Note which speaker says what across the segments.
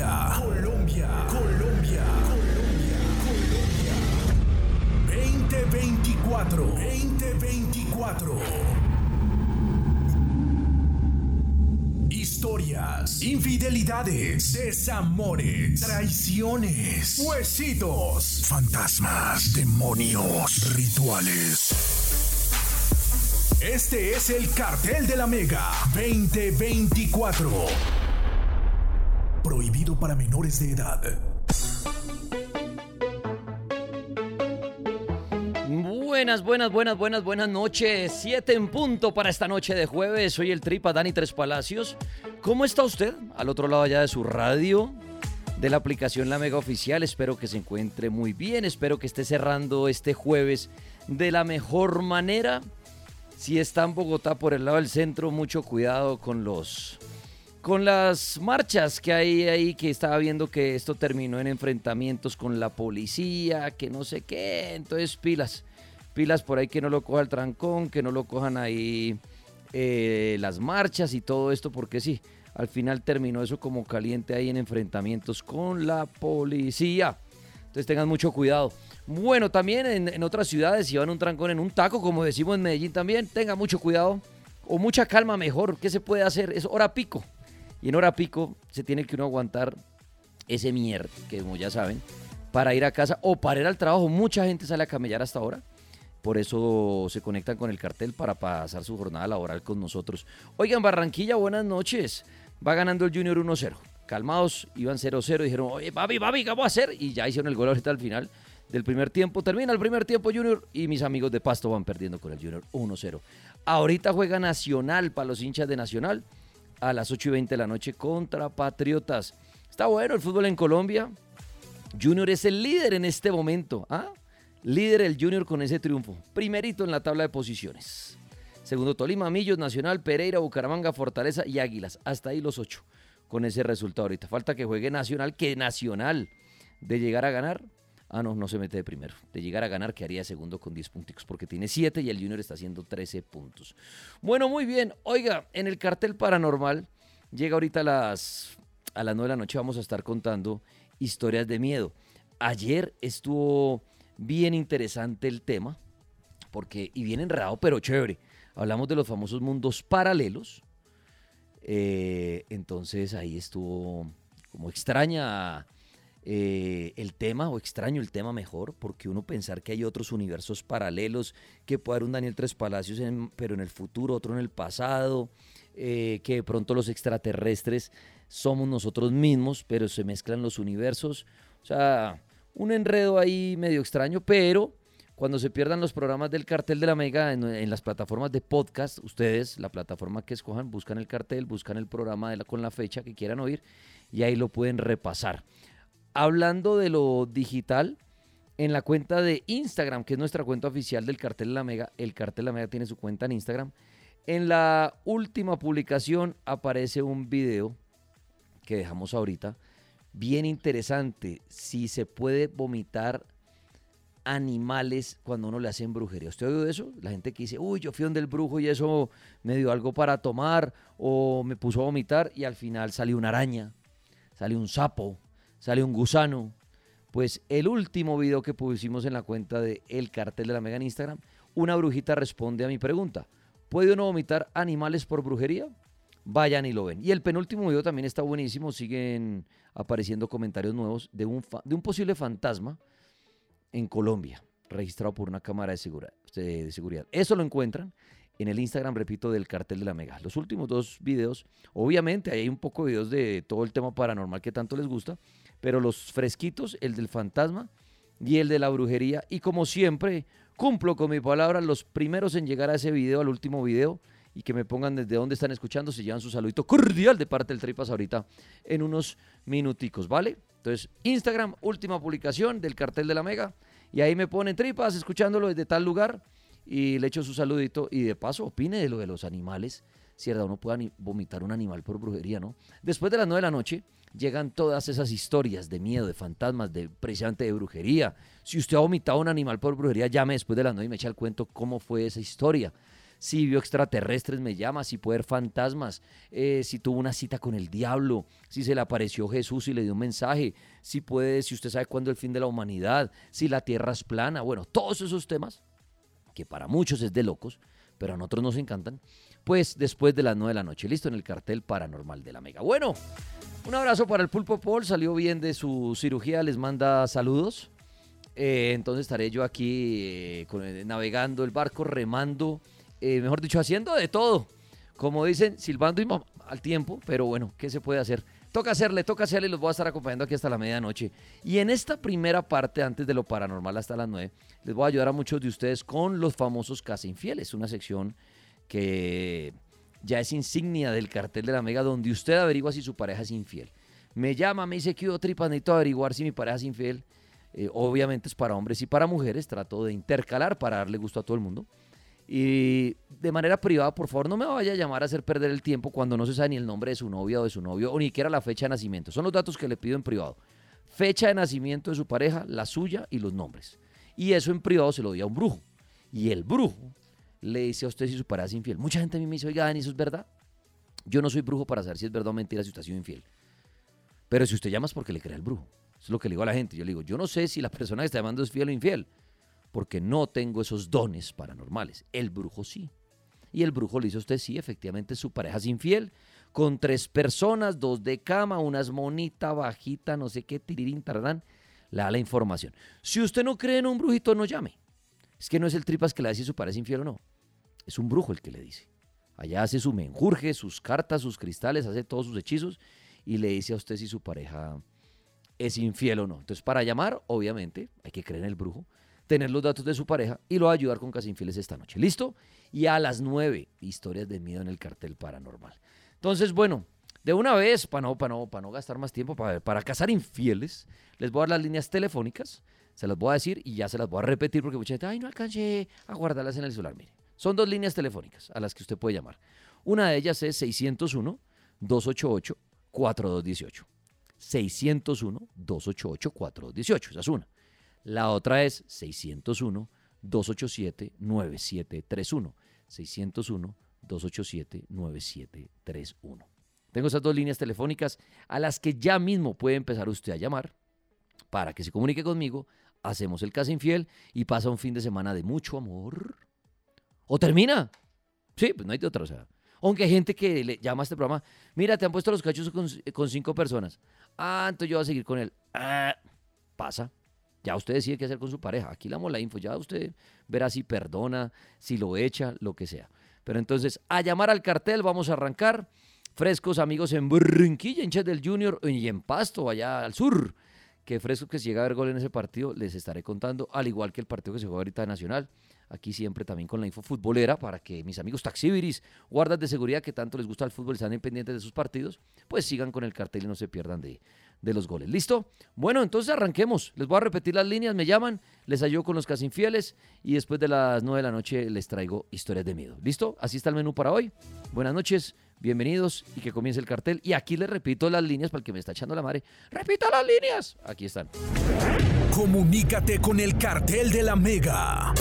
Speaker 1: Colombia, Colombia, Colombia, Colombia, Colombia. 2024, 2024. Historias, infidelidades, desamores, traiciones, huesitos, fantasmas, demonios, rituales. Este es el cartel de la Mega. 2024. Prohibido para menores de edad.
Speaker 2: Buenas, buenas, buenas, buenas, buenas noches. Siete en punto para esta noche de jueves. Soy el Tripa Dani Tres Palacios. ¿Cómo está usted? Al otro lado allá de su radio, de la aplicación La Mega Oficial. Espero que se encuentre muy bien. Espero que esté cerrando este jueves de la mejor manera. Si está en Bogotá por el lado del centro, mucho cuidado con los con las marchas que hay ahí, que estaba viendo que esto terminó en enfrentamientos con la policía, que no sé qué, entonces pilas, pilas por ahí que no lo coja el trancón, que no lo cojan ahí eh, las marchas y todo esto, porque sí, al final terminó eso como caliente ahí en enfrentamientos con la policía. Entonces tengan mucho cuidado. Bueno, también en, en otras ciudades, si van un trancón en un taco, como decimos en Medellín también, tengan mucho cuidado o mucha calma mejor. ¿Qué se puede hacer? Es hora pico. Y en hora pico se tiene que uno aguantar ese mierda, que como ya saben, para ir a casa o para ir al trabajo. Mucha gente sale a camellar hasta ahora. Por eso se conectan con el cartel para pasar su jornada laboral con nosotros. Oigan, Barranquilla, buenas noches. Va ganando el Junior 1-0. Calmados, iban 0-0. Dijeron, oye, papi, papi, ¿qué vamos a hacer? Y ya hicieron el gol ahorita al final del primer tiempo. Termina el primer tiempo Junior y mis amigos de Pasto van perdiendo con el Junior 1-0. Ahorita juega Nacional para los hinchas de Nacional a las 8 y 20 de la noche contra Patriotas. Está bueno el fútbol en Colombia. Junior es el líder en este momento. ¿ah? Líder el Junior con ese triunfo. Primerito en la tabla de posiciones. Segundo Tolima, Millos, Nacional, Pereira, Bucaramanga, Fortaleza y Águilas. Hasta ahí los ocho con ese resultado ahorita. Falta que juegue Nacional, que Nacional de llegar a ganar. Ah, no, no se mete de primero. De llegar a ganar, que haría segundo con 10 puntos, porque tiene 7 y el Junior está haciendo 13 puntos. Bueno, muy bien. Oiga, en el cartel paranormal, llega ahorita a las, a las 9 de la noche, vamos a estar contando historias de miedo. Ayer estuvo bien interesante el tema, porque, y bien enredado, pero chévere. Hablamos de los famosos mundos paralelos. Eh, entonces ahí estuvo como extraña eh, el tema, o extraño el tema mejor, porque uno pensar que hay otros universos paralelos, que puede haber un Daniel Tres Palacios, pero en el futuro, otro en el pasado, eh, que de pronto los extraterrestres somos nosotros mismos, pero se mezclan los universos. O sea, un enredo ahí medio extraño, pero cuando se pierdan los programas del cartel de la Mega en, las plataformas de podcast, ustedes, la plataforma que escojan, buscan el cartel, buscan el programa con la fecha que quieran oír y ahí lo pueden repasar. Hablando de lo digital, en la cuenta de Instagram, que es nuestra cuenta oficial del cartel de la Mega, el cartel de la Mega tiene su cuenta en Instagram. En la última publicación aparece un video que dejamos ahorita, bien interesante, si se puede vomitar animales cuando uno le hacen brujería. ¿Usted oído de eso? La gente que dice, uy, yo fui donde el brujo y eso me dio algo para tomar o me puso a vomitar y al final salió una araña, salió un sapo, salió un gusano. Pues el último video que pusimos en la cuenta de El Cartel de la Mega en Instagram, una brujita responde a mi pregunta. ¿Puede uno vomitar animales por brujería? Vayan y lo ven. Y el penúltimo video también está buenísimo. Siguen apareciendo comentarios nuevos de un, de un posible fantasma en Colombia, registrado por una cámara de de, seguridad. Eso lo encuentran en el Instagram, repito, del cartel de la Mega. Los últimos dos videos, obviamente, hay un poco de videos de todo el tema paranormal que tanto les gusta, pero los fresquitos, el del fantasma y el de la brujería. Y como siempre, cumplo con mi palabra, los primeros en llegar a ese video, al último video, y que me pongan desde dónde están escuchando, se llevan su saludito cordial de parte del Tripas ahorita en unos minuticos, ¿vale? Entonces, Instagram, última publicación del cartel de la Mega, y ahí me ponen Tripas escuchándolo desde tal lugar, y le echo su saludito, y de paso opine de lo de los animales, si verdad uno pueda ni- vomitar un animal por brujería, ¿no? Después de las 9 de la noche llegan todas esas historias de miedo, de fantasmas, de precisamente de brujería. Si usted ha vomitado un animal por brujería, llame después de las 9 y me echa el cuento cómo fue esa historia. Si vio extraterrestres, me llama. Si puede ver fantasmas. eh, si tuvo una cita con el diablo. Si se le apareció Jesús y le dio un mensaje. Si puede, si usted sabe cuándo es el fin de la humanidad. Si la tierra es plana. Bueno, todos esos temas, que para muchos es de locos, pero a nosotros nos encantan. Pues después de las 9 de la noche. Listo en el cartel paranormal de la Mega. Bueno, un abrazo para el Pulpo Paul. Salió bien de su cirugía. Les manda saludos. Eh, entonces estaré yo aquí eh, eh, navegando el barco, remando, mejor dicho, haciendo de todo. Como dicen, silbando y al tiempo, pero bueno, ¿qué se puede hacer? Toca hacerle, toca hacerle y los voy a estar acompañando aquí hasta la medianoche. Y en esta primera parte, antes de lo paranormal hasta las 9, les voy a ayudar a muchos de ustedes con los famosos casi infieles, una sección que ya es insignia del cartel de la Mega, donde usted averigua si su pareja es infiel. Me llama, me dice que yo tripas, necesito averiguar si mi pareja es infiel. Eh, obviamente es para hombres y para mujeres, trato de intercalar para darle gusto a todo el mundo. Y de manera privada, por favor, no me vaya a llamar a hacer perder el tiempo cuando no se sabe ni el nombre de su novia o de su novio, o ni siquiera la fecha de nacimiento. Son los datos que le pido en privado. Fecha de nacimiento de su pareja, la suya y los nombres. Y eso en privado se lo doy a un brujo. Y el brujo le dice a usted si su pareja es infiel. Mucha gente a mí me dice, oiga, Dani, ¿eso es verdad? Yo no soy brujo para saber si es verdad o mentira si usted ha sido infiel. Pero si usted llama es porque le cree al brujo. Eso es lo que le digo a la gente. Yo le digo, yo no sé si la persona que está llamando es fiel o infiel, porque no tengo esos dones paranormales. El brujo sí. Y el brujo le dice a usted, sí, efectivamente su pareja es infiel, con tres personas, dos de cama, una es monita, bajita, no sé qué, tirirín, tardán, le da la información. Si usted no cree en un brujito, no llame. Es que no es el tripas que le dice si su pareja es infiel o no. Es un brujo el que le dice. Allá hace su menjurje, sus cartas, sus cristales, hace todos sus hechizos y le dice a usted si su pareja es infiel o no. Entonces, para llamar, obviamente, hay que creer en el brujo, tener los datos de su pareja y lo va a ayudar con casi infieles esta noche. ¿Listo? Y a las 9, historias de miedo en el cartel paranormal. Entonces, bueno, de una vez, para no, para no, para no gastar más tiempo, para, para cazar infieles, les voy a dar las líneas telefónicas, se las voy a decir y ya se las voy a repetir porque mucha gente, ay, no alcancé a guardarlas en el celular. Mire, son dos líneas telefónicas a las que usted puede llamar. Una de ellas es 601-288-4218. 601-288-4218. Esa es una. La otra es 601-287-9731. 601-287-9731. Tengo esas dos líneas telefónicas a las que ya mismo puede empezar usted a llamar para que se comunique conmigo. Hacemos el caso infiel y pasa un fin de semana de mucho amor. O termina. Sí, pues no hay de otra. O sea, aunque hay gente que le llama a este programa, mira, te han puesto los cachos con, con cinco personas. Ah, entonces yo voy a seguir con él. Ah, pasa. Ya usted decide qué hacer con su pareja. Aquí le damos la info. Ya usted verá si perdona, si lo echa, lo que sea. Pero entonces, a llamar al cartel, vamos a arrancar. Frescos amigos en Barranquilla, hinchas del Junior y en Pasto, allá al sur. Que frescos que si llega a haber gol en ese partido, les estaré contando, al igual que el partido que se juega ahorita de Nacional. Aquí siempre también con la info futbolera para que mis amigos taxibiris, guardas de seguridad que tanto les gusta el fútbol, están pendientes de sus partidos, pues sigan con el cartel y no se pierdan de, de los goles. ¿Listo? Bueno, entonces arranquemos. Les voy a repetir las líneas, me llaman, les ayudo con los casi infieles y después de las 9 de la noche les traigo historias de miedo. ¿Listo? Así está el menú para hoy. Buenas noches, bienvenidos y que comience el cartel. Y aquí les repito las líneas para el que me está echando la madre. ¡Repita las líneas! Aquí están.
Speaker 1: Comunícate con el cartel de la Mega.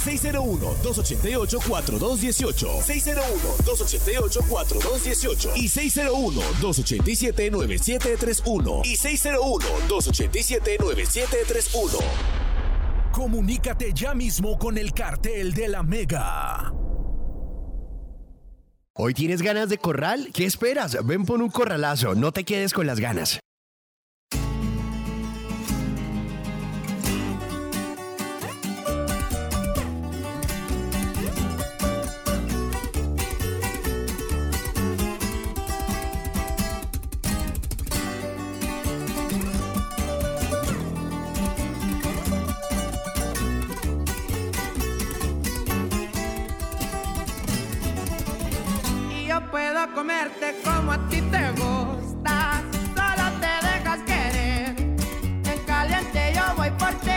Speaker 3: 601-288-4218. 601-288-4218. Y 601-287-9731. Y 601-287-9731.
Speaker 1: Comunícate ya mismo con el cartel de la Mega.
Speaker 4: ¿Hoy tienes ganas de corral? ¿Qué esperas? Ven por un corralazo, no te quedes con las ganas.
Speaker 5: Comerte como a ti te gusta. Solo te dejas querer. En caliente yo voy por ti.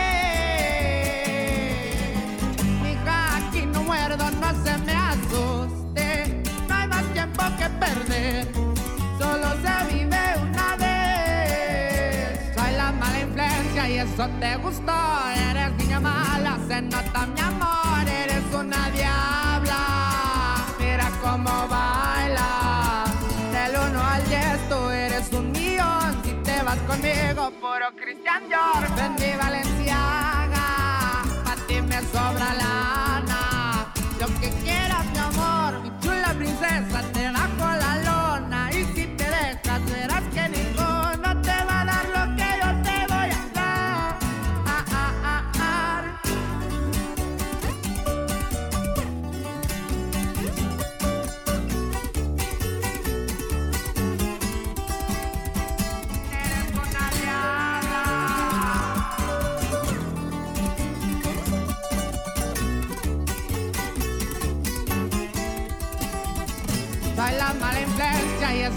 Speaker 5: Mija, aquí no muerdo, no se me asuste. No hay más tiempo que perder. Solo se vive una vez. Soy la mala influencia y eso te gustó. Eres niña mala, se nota mi amor. Eres una diabla. cómo bailas. Vas conmigo, puro Christian Dior. Ven mi Valenciaga, a ti me sobra lana. Lo que quieras, mi amor, mi chula princesa,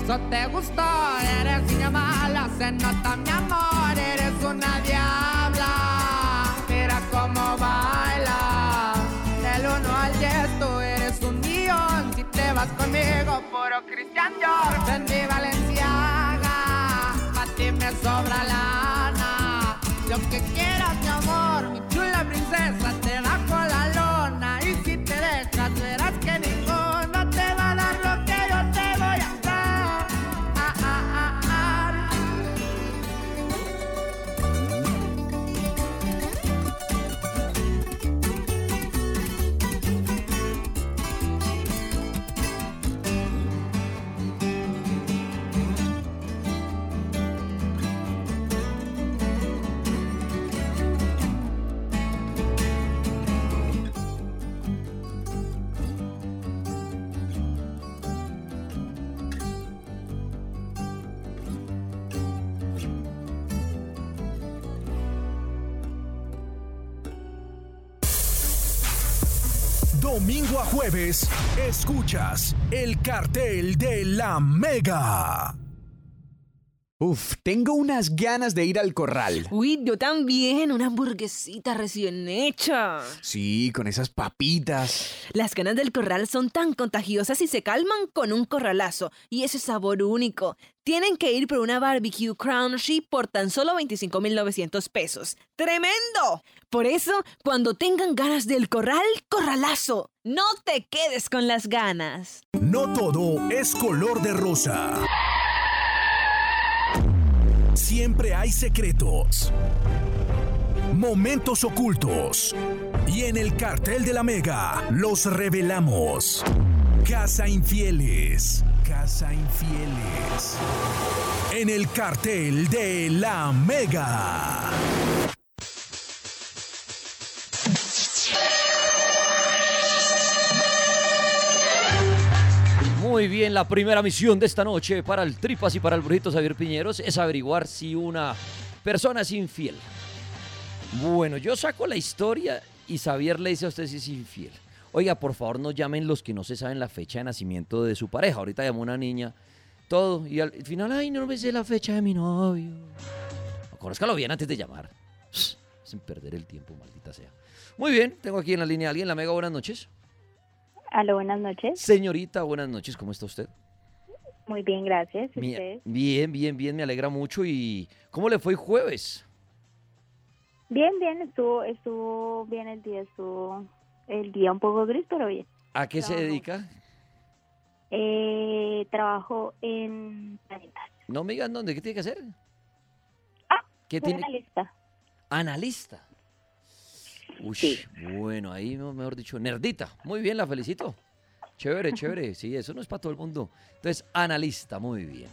Speaker 5: eso te gustó. Eres niña mala, se nota mi amor. Eres una diabla. Mira cómo baila. Del 1 al 10 tú eres un millón. Si te vas conmigo, puro Christian Dior. Ven mi Valenciaga. Pa' ti me sobra lana.
Speaker 1: Domingo a jueves, escuchas el cartel de la Mega.
Speaker 6: Uf, tengo unas ganas de ir al corral.
Speaker 7: Uy, yo también, una hamburguesita recién hecha.
Speaker 6: Sí, con esas papitas.
Speaker 7: Las ganas del corral son tan contagiosas y se calman con un corralazo y ese sabor único. Tienen que ir por una barbecue crunchy por tan solo 25,900 pesos. ¡Tremendo! Por eso, cuando tengan ganas del corral, corralazo. No te quedes con las ganas.
Speaker 1: No todo es color de rosa. Siempre hay secretos, momentos ocultos. Y en el cartel de la Mega los revelamos. Casa Infieles. Casa Infieles. En el cartel de la Mega.
Speaker 2: Muy bien, la primera misión de esta noche para el Tripas y para el Brujito Xavier Piñeros es averiguar si una persona es infiel. Bueno, yo saco la historia y Xavier le dice a usted si es infiel. Oiga, por favor, no llamen los que no se saben la fecha de nacimiento de su pareja. Ahorita llamó una niña, todo, y al final, ay, no me sé la fecha de mi novio. Conózcalo bien antes de llamar. Sin perder el tiempo, maldita sea. Muy bien, tengo aquí en la línea a alguien. La mega, buenas noches.
Speaker 8: Aló, buenas noches.
Speaker 2: Señorita, buenas noches, ¿cómo está usted?
Speaker 8: Muy bien, gracias.
Speaker 2: Bien, bien, bien, me alegra mucho. ¿Y cómo le fue el jueves?
Speaker 8: Bien, bien, estuvo, estuvo bien el día, estuvo el día un poco gris, pero bien.
Speaker 2: ¿A qué se dedica?
Speaker 8: Eh, trabajo en.
Speaker 2: No me digan dónde, ¿qué tiene que hacer?
Speaker 8: Ah,
Speaker 2: ¿Qué
Speaker 8: soy
Speaker 2: tiene?
Speaker 8: analista.
Speaker 2: Analista. Uy,
Speaker 8: Sí.
Speaker 2: bueno, ahí mejor dicho, nerdita. Muy bien, la felicito. Chévere, chévere. Sí, eso no es para todo el mundo. Entonces, analista, muy bien.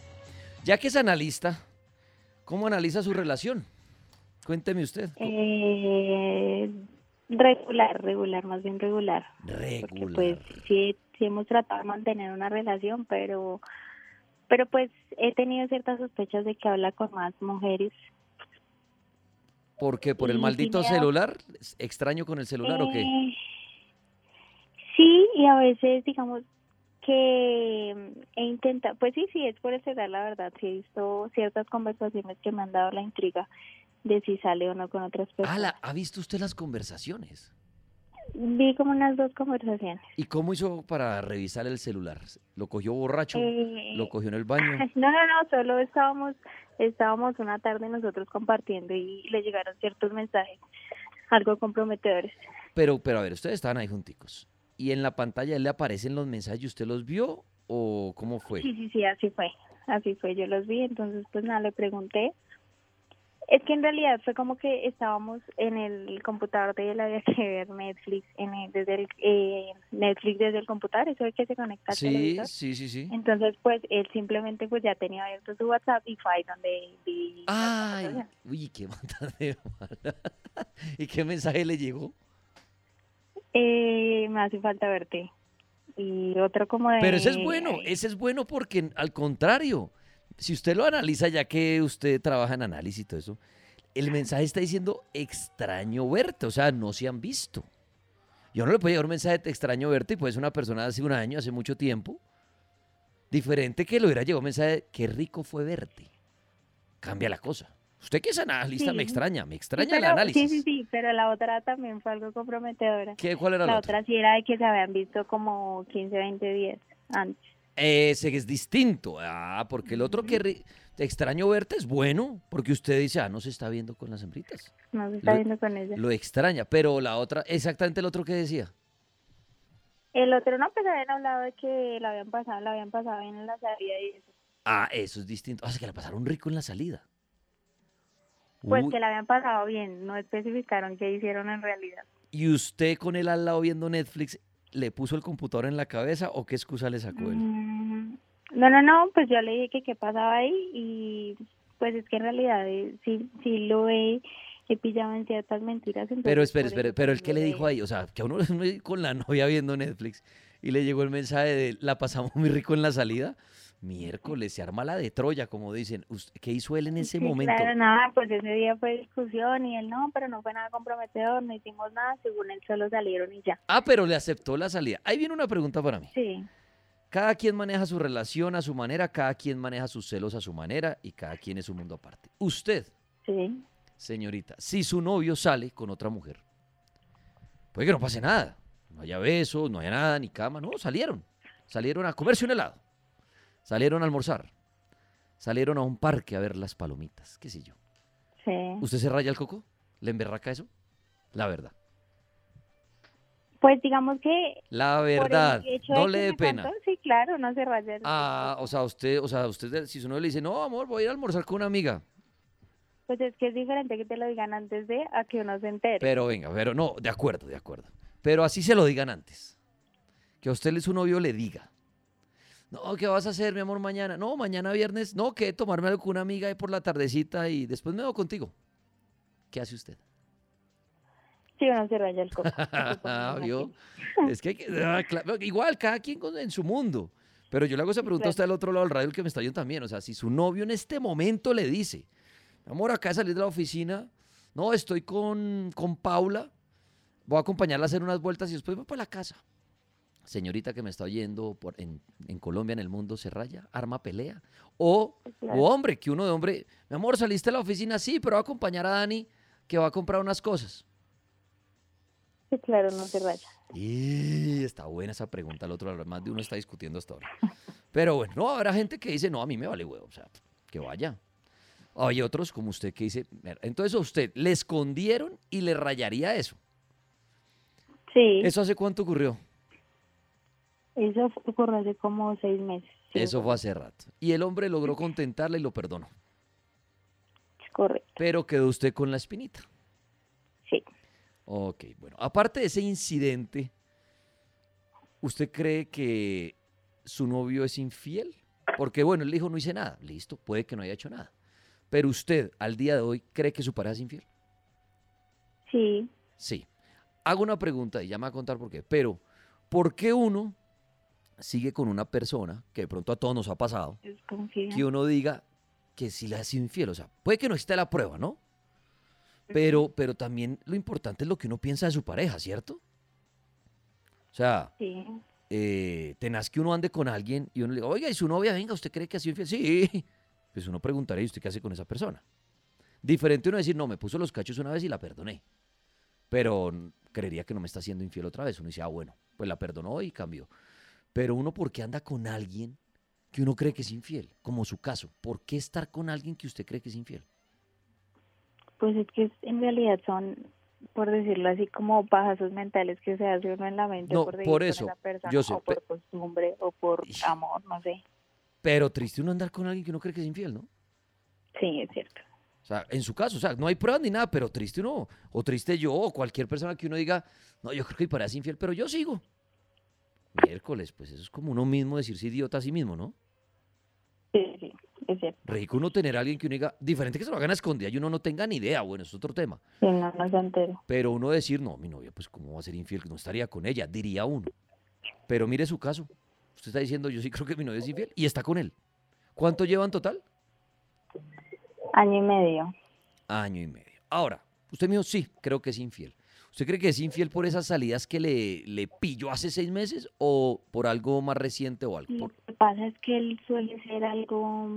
Speaker 2: Ya que es analista, ¿cómo analiza su relación? Cuénteme usted.
Speaker 8: Eh, regular, regular, más bien regular. Porque
Speaker 2: Regular.
Speaker 8: pues sí, sí hemos tratado de mantener una relación, pero, pero pues he tenido ciertas sospechas de que habla con más mujeres.
Speaker 2: ¿Por qué? ¿Por el maldito
Speaker 8: me
Speaker 2: celular? ¿Extraño con el celular o qué?
Speaker 8: Eh, Sí, y a veces digamos que mm, he intentado, pues sí, sí, es por el celular, la verdad, sí he visto ciertas conversaciones que me han dado la intriga de si sale o no con otras
Speaker 2: Ah,
Speaker 8: personas.
Speaker 2: la- ¿ha visto usted las conversaciones?
Speaker 8: Vi como unas dos conversaciones.
Speaker 2: ¿Y cómo hizo para revisar el celular? ¿Lo cogió borracho?
Speaker 8: Eh,
Speaker 2: ¿Lo cogió en el baño?
Speaker 8: No, no, no, solo estábamos, estábamos una tarde nosotros compartiendo y le llegaron ciertos mensajes algo comprometedores.
Speaker 2: Pero, pero a ver, ustedes estaban ahí junticos. y en la pantalla le aparecen los mensajes y usted los vio o cómo fue?
Speaker 8: Sí, sí, sí, así fue. Así fue, yo los vi, entonces pues nada, le pregunté. Es que en realidad fue como que estábamos en el computador de él, había que ver Netflix en el- desde el eh, Netflix desde el computador, eso es que se conecta al
Speaker 2: Sí,
Speaker 8: televisor.
Speaker 2: sí, sí, sí.
Speaker 8: Entonces pues él simplemente pues ya tenía abierto su WhatsApp y fue ahí donde vi
Speaker 2: Ay, uy, qué matadero. ¿Y qué mensaje le llegó?
Speaker 8: Eh, me hace falta verte. Y otro como de...
Speaker 2: Pero ese es bueno, ese es bueno porque al contrario, si usted lo analiza, ya que usted trabaja en análisis y todo eso, el mensaje está diciendo extraño verte, o sea, no se han visto. Yo no le puedo llevar un mensaje de extraño verte y puede ser una persona de hace un año, hace mucho tiempo. Diferente que le hubiera llegado un mensaje de qué rico fue verte. Cambia la cosa. Usted que es analista
Speaker 8: Sí.
Speaker 2: me extraña, me
Speaker 8: Sí,
Speaker 2: extraña el
Speaker 8: pero-
Speaker 2: análisis.
Speaker 8: Sí, sí, sí, pero la otra también fue algo comprometedora.
Speaker 2: ¿Qué, ¿Cuál era
Speaker 8: La
Speaker 2: la,
Speaker 8: otra sí era de que se habían visto como 15, 20 días antes.
Speaker 2: Ese es distinto. Ah, porque el otro que ri- extraño verte es bueno, porque usted dice, ah, no se está viendo con las hembritas.
Speaker 8: No se está
Speaker 2: Lo-
Speaker 8: viendo con ella.
Speaker 2: Lo extraña, pero la otra, exactamente el otro que decía.
Speaker 8: El otro no, pues habían hablado de que la habían pasado, la habían pasado bien en la salida y eso.
Speaker 2: Ah, eso es distinto. Ah, o sea, que la pasaron rico en la salida.
Speaker 8: Pues
Speaker 2: Uy,
Speaker 8: que la habían pasado bien, no especificaron qué hicieron en realidad.
Speaker 2: ¿Y usted con él al lado viendo Netflix, le puso el computador en la cabeza o qué excusa le sacó él?
Speaker 8: Mm, No, no, no, pues yo le dije que qué pasaba ahí y pues es que en realidad eh, sí, sí lo he, he pillado en ciertas mentiras.
Speaker 2: Pero espere,
Speaker 8: eso,
Speaker 2: pero el que le dijo ahí, o sea, que a uno con la novia viendo Netflix y le llegó el mensaje de la pasamos muy rico en la salida. Miércoles, se arma la de Troya, como dicen. ¿Qué hizo él en ese
Speaker 8: Sí,
Speaker 2: momento?
Speaker 8: Claro, nada, pues ese día fue discusión y él no, pero no fue nada comprometedor, no hicimos nada, según él solo salieron y ya.
Speaker 2: Ah, pero le aceptó la salida. Ahí viene una pregunta para mí.
Speaker 8: Sí,
Speaker 2: Cada quien maneja su relación a su manera, cada quien maneja sus celos a su manera y cada quien es un mundo aparte. Usted,
Speaker 8: sí.
Speaker 2: señorita, si su novio sale con otra mujer, puede que no pase nada. No haya besos, no haya nada, ni cama. No, salieron. Salieron a comerse un helado. Salieron a almorzar. Salieron a un parque a ver las palomitas, qué sé yo.
Speaker 8: Sí.
Speaker 2: ¿Usted se raya el coco? ¿Le emberraca eso? La verdad.
Speaker 8: Pues digamos que
Speaker 2: La verdad. No le dé pena.
Speaker 8: sí, claro, no se raya. el-
Speaker 2: Ah, o sea, usted, o sea, usted, si su novio le dice, no, amor, voy a ir a almorzar con una amiga.
Speaker 8: Pues es que es diferente que te lo digan antes de a que uno se entere.
Speaker 2: Pero venga, pero no, de acuerdo, de acuerdo. Pero así se lo digan antes. Que a usted su novio le diga. No, ¿qué vas a hacer, mi amor, mañana? No, mañana viernes. No, que tomarme algo con una amiga ahí por la tardecita y después me voy contigo. ¿Qué hace usted?
Speaker 8: Sí, uno se raya el coco.
Speaker 2: ¿Vio? Es que, hay que- ah, igual, cada quien en su mundo. Pero yo le hago esa pregunta a usted al otro lado del radio, el que me está oyendo también. O sea, si su novio en este momento le dice, "Mi amor, acá de salir de la oficina, no, estoy con, con Paula, voy a acompañarla a hacer unas vueltas y después voy para la casa. Señorita que me está oyendo por, en, en Colombia, en el mundo, se raya, arma pelea. O,
Speaker 8: Claro.
Speaker 2: o hombre, que uno de hombre, mi amor, saliste de la oficina, sí, pero voy a acompañar a Dani que va a comprar unas cosas.
Speaker 8: Sí, claro, no se raya.
Speaker 2: Y está buena esa pregunta al otro. Más de uno está discutiendo hasta ahora. Pero bueno, no, habrá gente que dice, no, a mí me vale huevo. O sea, que vaya. Hay otros como usted que dice, "Mer- entonces a usted le escondieron y le rayaría eso.
Speaker 8: Sí,
Speaker 2: ¿Eso hace cuánto ocurrió?
Speaker 8: Eso fu- ocurrió hace como seis meses. Sí,
Speaker 2: Eso fue hace rato. Y el hombre logró contentarla y lo perdonó.
Speaker 8: correcto.
Speaker 2: Pero quedó usted con la espinita.
Speaker 8: Sí.
Speaker 2: Ok, bueno. Aparte de ese incidente, ¿usted cree que su novio es infiel? Porque bueno, él dijo no hice nada. Listo, puede que no haya hecho nada. Pero usted, al día de hoy, ¿cree que su pareja es infiel?
Speaker 8: Sí,
Speaker 2: Sí. Hago una pregunta y ya me va a contar por qué. Pero, ¿por qué uno sigue con una persona, que de pronto a todos nos ha pasado,
Speaker 8: es
Speaker 2: que uno diga que si ha sido infiel? O sea, puede que no esté la prueba, ¿no? Pero, pero también lo importante es lo que uno piensa de su pareja, ¿cierto? O sea,
Speaker 8: Sí,
Speaker 2: eh, tenaz que uno ande con alguien y uno le diga, oiga, ¿y su novia, venga, usted cree que ha sido infiel? Sí. Pues uno preguntaría, ¿y usted qué hace con esa persona? Diferente uno decir, no, me puso los cachos una vez y la perdoné. Pero creería que no me está haciendo infiel otra vez. Uno dice, ah, bueno, pues la perdonó y cambió. Pero uno, ¿por qué anda con alguien que uno cree que es infiel? Como su caso. ¿Por qué estar con alguien que usted cree que es infiel?
Speaker 8: pues es que en realidad son por decirlo así, como pajazos mentales que se hace uno en la mente
Speaker 2: No,
Speaker 8: por,
Speaker 2: por eso,
Speaker 8: persona,
Speaker 2: yo sé,
Speaker 8: o por costumbre, o por amor, no sé.
Speaker 2: Pero triste uno andar con alguien que uno cree que es infiel, ¿no?
Speaker 8: Sí, es cierto.
Speaker 2: O sea, en su caso, o sea, no hay pruebas ni nada, pero triste uno, o triste yo, o cualquier persona que uno diga, no, yo creo que parece infiel, pero yo sigo. Miércoles, pues eso es como uno mismo decirse idiota a sí mismo, ¿no?
Speaker 8: Sí, sí, es cierto.
Speaker 2: Rico uno tener a alguien que uno diga, diferente que se lo hagan a escondida y uno no tenga ni idea, bueno, es otro tema.
Speaker 8: Sí, no, no se entero.
Speaker 2: Pero uno decir, no, mi novia, pues cómo va a ser infiel, no estaría con ella, diría uno. Pero mire su caso. Usted está diciendo, yo sí creo que mi novia es infiel y está con él. ¿Cuánto llevan total?
Speaker 8: Año y medio.
Speaker 2: Año y medio. Ahora, usted me dijo, sí, creo que es infiel. ¿Usted cree que es infiel por esas salidas que le, le pilló hace seis meses o por algo más reciente o algo?
Speaker 8: Lo que pasa es que él suele ser algo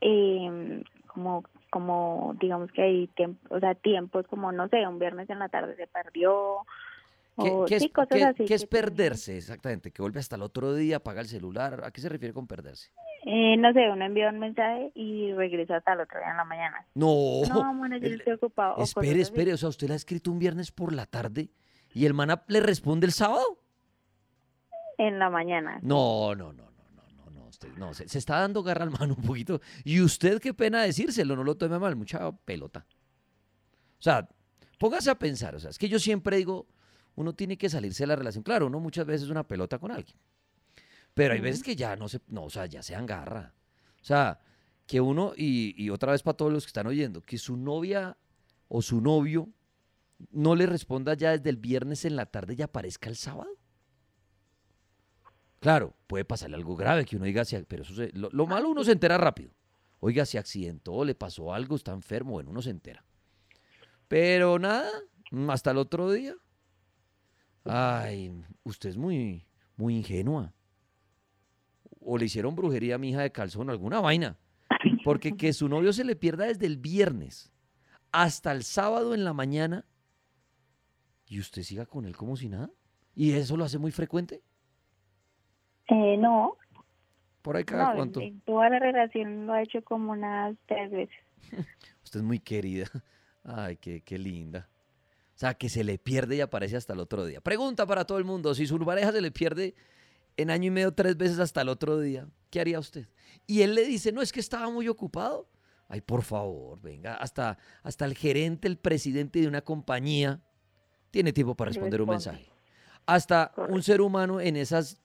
Speaker 8: eh, como como digamos que hay tiempo, o sea, tiempos como no sé, un viernes en la tarde se perdió
Speaker 2: ¿Qué,
Speaker 8: o
Speaker 2: qué es,
Speaker 8: cosas
Speaker 2: qué-
Speaker 8: así.
Speaker 2: qué es perderse exactamente? Que vuelve hasta el otro día, apaga el celular. ¿A qué se refiere con perderse?
Speaker 8: Eh, no sé, uno envía un mensaje y regresa hasta el otro día en la mañana.
Speaker 2: No.
Speaker 8: No, bueno, yo
Speaker 2: el-
Speaker 8: estoy ocupado. o
Speaker 2: Espere, espere, o sea, usted le ha escrito un viernes por la tarde y el man le responde el sábado.
Speaker 8: En la mañana.
Speaker 2: No, no, no, no, no, no, no, usted, no, se, se está dando garra al mano un poquito. Y usted, qué pena decírselo, no lo tome mal, mucha pelota. O sea, póngase a pensar, o sea, es que yo siempre digo, uno tiene que salirse de la relación. Claro, uno muchas veces es una pelota con alguien. Pero hay veces que ya no se, no, o sea, ya se agarra. O sea, que uno, y, y otra vez para todos los que están oyendo, que su novia o su novio no le responda ya desde el viernes en la tarde y aparezca el sábado. Claro, puede pasarle algo grave que uno diga, "Si- pero eso se- lo, lo malo uno se entera rápido. Oiga, se accidentó, le pasó algo, está enfermo, bueno, uno se entera. Pero nada, hasta el otro día. Ay, usted es muy, muy ingenua. O le hicieron brujería a mi hija de calzón, alguna vaina. Porque que su novio se le pierda desde el viernes hasta el sábado en la mañana y usted siga con él como si nada. ¿Y eso lo hace muy frecuente?
Speaker 8: Eh, no,
Speaker 2: Por ahí cada
Speaker 8: no,
Speaker 2: cuánto.
Speaker 8: en, toda la relación lo ha hecho como unas tres veces.
Speaker 2: Usted es muy querida. Ay, qué, qué linda. O sea, que se le pierde y aparece hasta el otro día. Pregunta para todo el mundo, si su pareja se le pierde en año y medio tres veces hasta el otro día, ¿qué haría usted? Y él le dice, no, es que estaba muy ocupado. Ay, por favor, venga, hasta, hasta el gerente, el presidente de una compañía tiene tiempo para responder un mensaje. Hasta un ser humano en esas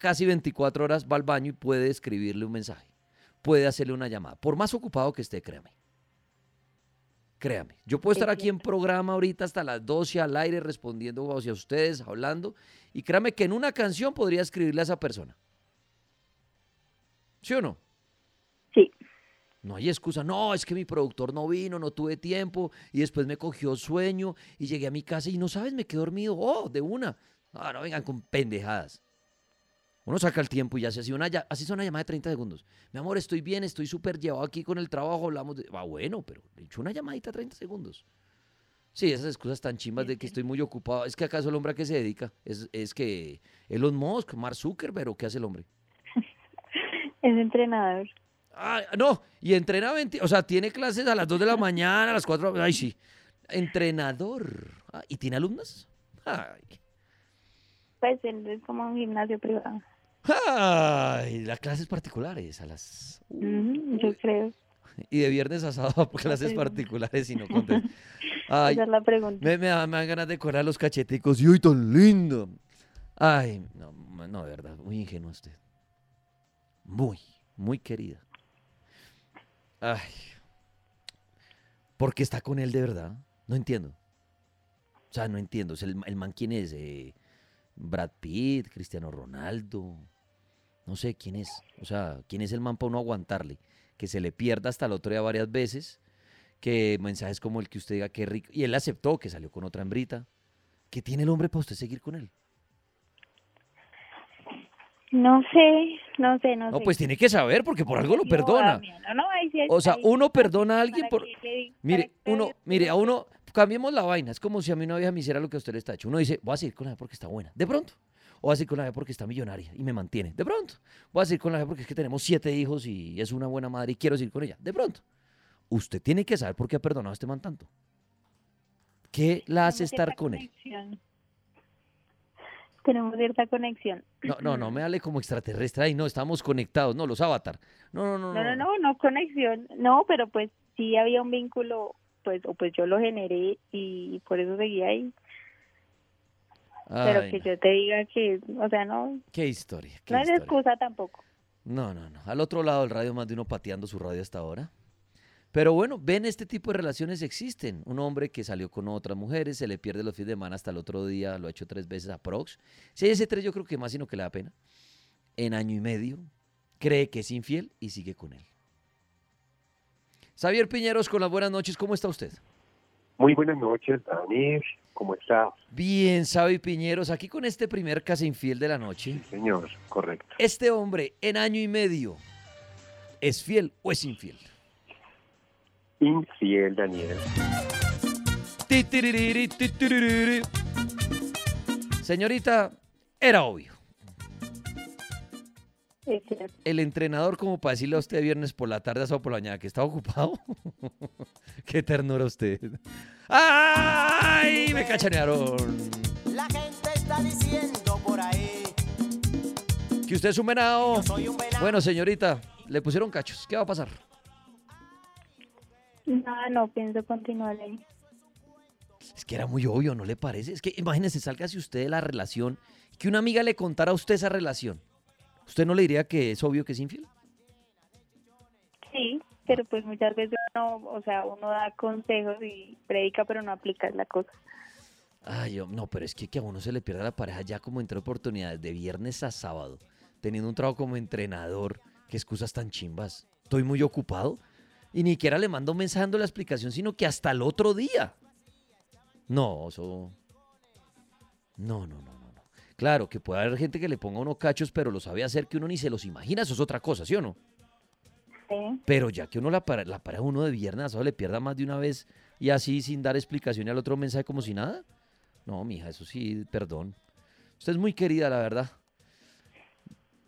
Speaker 2: casi 24 horas va al baño y puede escribirle un mensaje. Puede hacerle una llamada. Por más ocupado que esté, créame. Créame. Yo puedo
Speaker 8: Es
Speaker 2: estar aquí en programa ahorita hasta las 12 al aire respondiendo hacia ustedes, hablando. Y créame que en una canción podría escribirle a esa persona. ¿Sí o no?
Speaker 8: Sí.
Speaker 2: No hay excusa. No, es que mi productor no vino, no tuve tiempo y después me cogió sueño y llegué a mi casa y no sabes, me quedé dormido. Oh, de una. Ah, no vengan con pendejadas. Uno saca el tiempo y ya se hace una, así es una llamada de 30 segundos. Mi amor, estoy bien, estoy súper llevado aquí con el trabajo, hablamos de... Ah, bueno, pero le echo una llamadita de 30 segundos. Sí, esas excusas tan chimbas de que estoy muy ocupado. Es que acaso el hombre a qué se dedica? Es, es que Elon Musk, Mark Zuckerberg, ¿o qué hace el hombre?
Speaker 8: Es entrenador.
Speaker 2: Ah, no, y entrena 20, o sea, tiene clases a las 2 de la mañana, a las 4, ay sí. Entrenador. Ah, ¿Y tiene alumnas? Ay.
Speaker 8: Pues él es como un gimnasio privado.
Speaker 2: Ay, las clases particulares a las...
Speaker 8: Yo creo.
Speaker 2: Y de viernes a sábado clases particulares y no contes. Ay,
Speaker 8: Esa es la pregunta.
Speaker 2: me, me, da- me dan ganas de correr los cacheticos. Y hoy tan lindo. Ay, no, no, de verdad, muy ingenuo usted. Muy, muy querida. Ay. ¿Por qué está con él de verdad? No entiendo. O sea, no entiendo. O sea, el, el man quién es? Eh, Brad Pitt, Cristiano Ronaldo. No sé quién es. O sea, quién es el man para uno aguantarle. Que se le pierda hasta el otro día varias veces. Que mensajes como el que usted diga que rico. Y él aceptó que salió con otra hembrita. ¿Qué tiene el hombre para usted seguir con él?
Speaker 8: No sé, no sé, no,
Speaker 2: No,
Speaker 8: sé.
Speaker 2: pues tiene que saber porque por algo lo
Speaker 8: No,
Speaker 2: perdona.
Speaker 8: no, no, ahí sí-
Speaker 2: O sea, uno perdona a alguien por...
Speaker 8: que-
Speaker 2: Mire, uno, mire, a uno, cambiemos la vaina. Es como si a mí una vieja me hiciera lo que a usted le está hecho. Uno dice, voy a seguir con la vieja porque está buena. De pronto. O voy a seguir con la vieja porque está millonaria y me mantiene. De pronto. Voy a seguir con la vieja porque es que tenemos siete hijos y es una buena madre y quiero seguir con ella. De pronto. Usted tiene que saber por qué ha perdonado a este man tanto. ¿Qué la hace estar con él?
Speaker 8: Tenemos cierta conexión.
Speaker 2: No, no, no me hable como extraterrestre. Ay, no, estamos conectados. No, los avatar. No, no, no.
Speaker 8: No, no, no, no conexión. No, pero pues sí había un vínculo, pues, o pues yo lo generé y por eso seguía ahí. Pero
Speaker 2: Ay,
Speaker 8: que
Speaker 2: no.
Speaker 8: yo te diga que, o sea, no,
Speaker 2: Qué historia. qué
Speaker 8: no es
Speaker 2: historia.
Speaker 8: excusa tampoco.
Speaker 2: No, no, no. Al otro lado del radio, más de uno pateando su radio hasta ahora. Pero bueno, ven, este tipo de relaciones existen. Un hombre que salió con otras mujeres, se le pierde los fines de semana hasta el otro día, lo ha hecho tres veces a Prox. Si hay ese tres, yo creo que más, sino que le da pena. En año y medio, cree que es infiel y sigue con él. Xavier Piñeros, con las buenas noches, ¿cómo está usted?
Speaker 9: Muy buenas noches, Dani. ¿Cómo está?
Speaker 2: Bien, Xavi Piñeros, aquí con este primer casa infiel de la noche.
Speaker 9: Señor, correcto.
Speaker 2: Este hombre, en año y medio, ¿es fiel o es infiel?
Speaker 9: Infiel, Daniel.
Speaker 2: Titiriri, titiriri. Señorita, era obvio. El entrenador, como para decirle a usted viernes por la tarde, sábado por la mañana, que estaba ocupado. Qué ternura usted. ¡Ay! Me cachanearon.
Speaker 10: La gente está diciendo por ahí.
Speaker 2: Que usted es un venado.
Speaker 10: Soy un venado.
Speaker 2: Bueno, señorita, le pusieron cachos. ¿Qué va a pasar?
Speaker 8: No, no pienso continuar ahí.
Speaker 2: Es que era muy obvio, ¿no le parece? Es que imagínese, salgase usted de la relación, que una amiga le contara a usted esa relación. ¿Usted no le diría que es obvio que es infiel?
Speaker 8: Sí, pero pues muchas veces uno, o sea, uno da consejos y predica, pero no aplica la cosa.
Speaker 2: Ay, no, pero es que, que a uno se le pierde la pareja ya como entre oportunidades de viernes a sábado, teniendo un trabajo como entrenador, qué excusas tan chimbas. Estoy muy ocupado y ni siquiera le mando dando la explicación, sino que hasta el otro día. No, eso. No, no, no, no. Claro que puede haber gente que le ponga a uno cachos, pero lo sabe hacer que uno ni se los imagina, eso es otra cosa, ¿sí o no?
Speaker 8: Sí.
Speaker 2: Pero ya que uno la para, la para uno de viernes sábado le pierda más de una vez y así sin dar explicación al otro mensaje como si nada. No, mija, eso sí, perdón. Usted es muy querida, la verdad.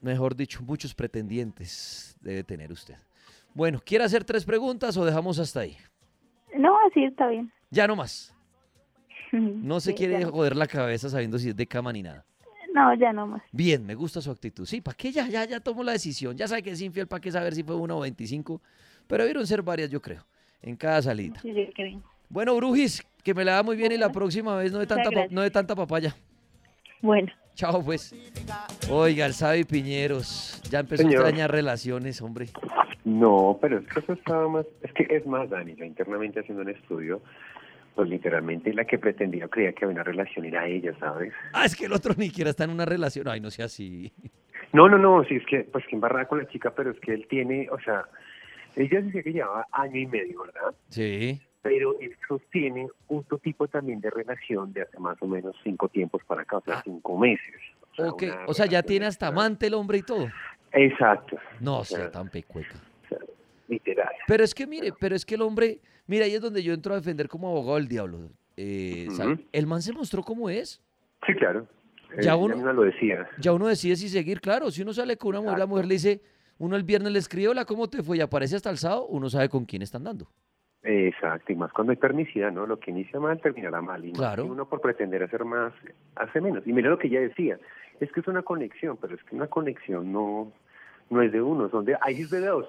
Speaker 2: Mejor dicho, muchos pretendientes debe tener usted. Bueno, ¿quiere hacer tres preguntas o dejamos hasta ahí?
Speaker 8: No, así está bien.
Speaker 2: Ya no más. No se
Speaker 8: Sí,
Speaker 2: quiere
Speaker 8: ya
Speaker 2: joder la cabeza sabiendo si es de cama ni nada.
Speaker 8: No, ya no más.
Speaker 2: Bien, me gusta su actitud. Sí, ¿para qué ya, ya, ya tomó la decisión? Ya sabe que es infiel, ¿para qué saber si fue una o 25? Pero debieron ser varias, yo creo, en cada salida.
Speaker 8: Sí, yo creo.
Speaker 2: Bueno, Brujis, que me la da muy bien y la próxima vez no de tanta, no de tanta papaya.
Speaker 8: Bueno,
Speaker 2: Chao, pues. Oiga, el Sabi Piñeros, ya empezó
Speaker 9: Señor.
Speaker 2: a extrañar relaciones, hombre.
Speaker 9: No, pero es que eso estaba más... Es que es más, Dani, yo internamente haciendo un estudio, pues literalmente la que pretendía creía que había una relación era ella, ¿sabes?
Speaker 2: Ah, es que el otro ni siquiera está en una relación. Ay, no sea así.
Speaker 9: No, no, no, sí, es que, pues que embarrada con la chica, pero es que él tiene, o sea, ella decía que llevaba año y medio, ¿verdad?
Speaker 2: Sí.
Speaker 9: Pero él sostiene otro tipo también de relación de hace más o menos cinco tiempos para acá, o sea,
Speaker 2: Ah.
Speaker 9: cinco meses. sea,
Speaker 2: Ok,
Speaker 9: una
Speaker 2: o sea, ya tiene hasta amante el hombre y todo.
Speaker 9: Exacto,
Speaker 2: No
Speaker 9: O sea,
Speaker 2: sea tan pecueca.
Speaker 9: o sea, literal.
Speaker 2: Pero es que mire, pero es que el hombre, mira, ahí es donde yo entro a defender como abogado del diablo. Eh. El man se mostró como es.
Speaker 9: Sí, claro.
Speaker 2: Ya
Speaker 9: Ella
Speaker 2: uno-
Speaker 9: lo decía.
Speaker 2: Ya uno decide si seguir, claro. Si uno sale con una mujer, la mujer le dice, uno el viernes le escribe, hola, ¿cómo te fue? Y aparece hasta el sábado, uno sabe con quién están dando.
Speaker 9: Exacto, y más cuando hay pernicidad, ¿no? Lo que inicia mal terminará mal. Y
Speaker 2: Claro.
Speaker 9: uno por pretender hacer más, hace menos. Y mira lo que ella decía, es que es una conexión, pero es que una conexión no, no es de uno, son de, ahí es de dos.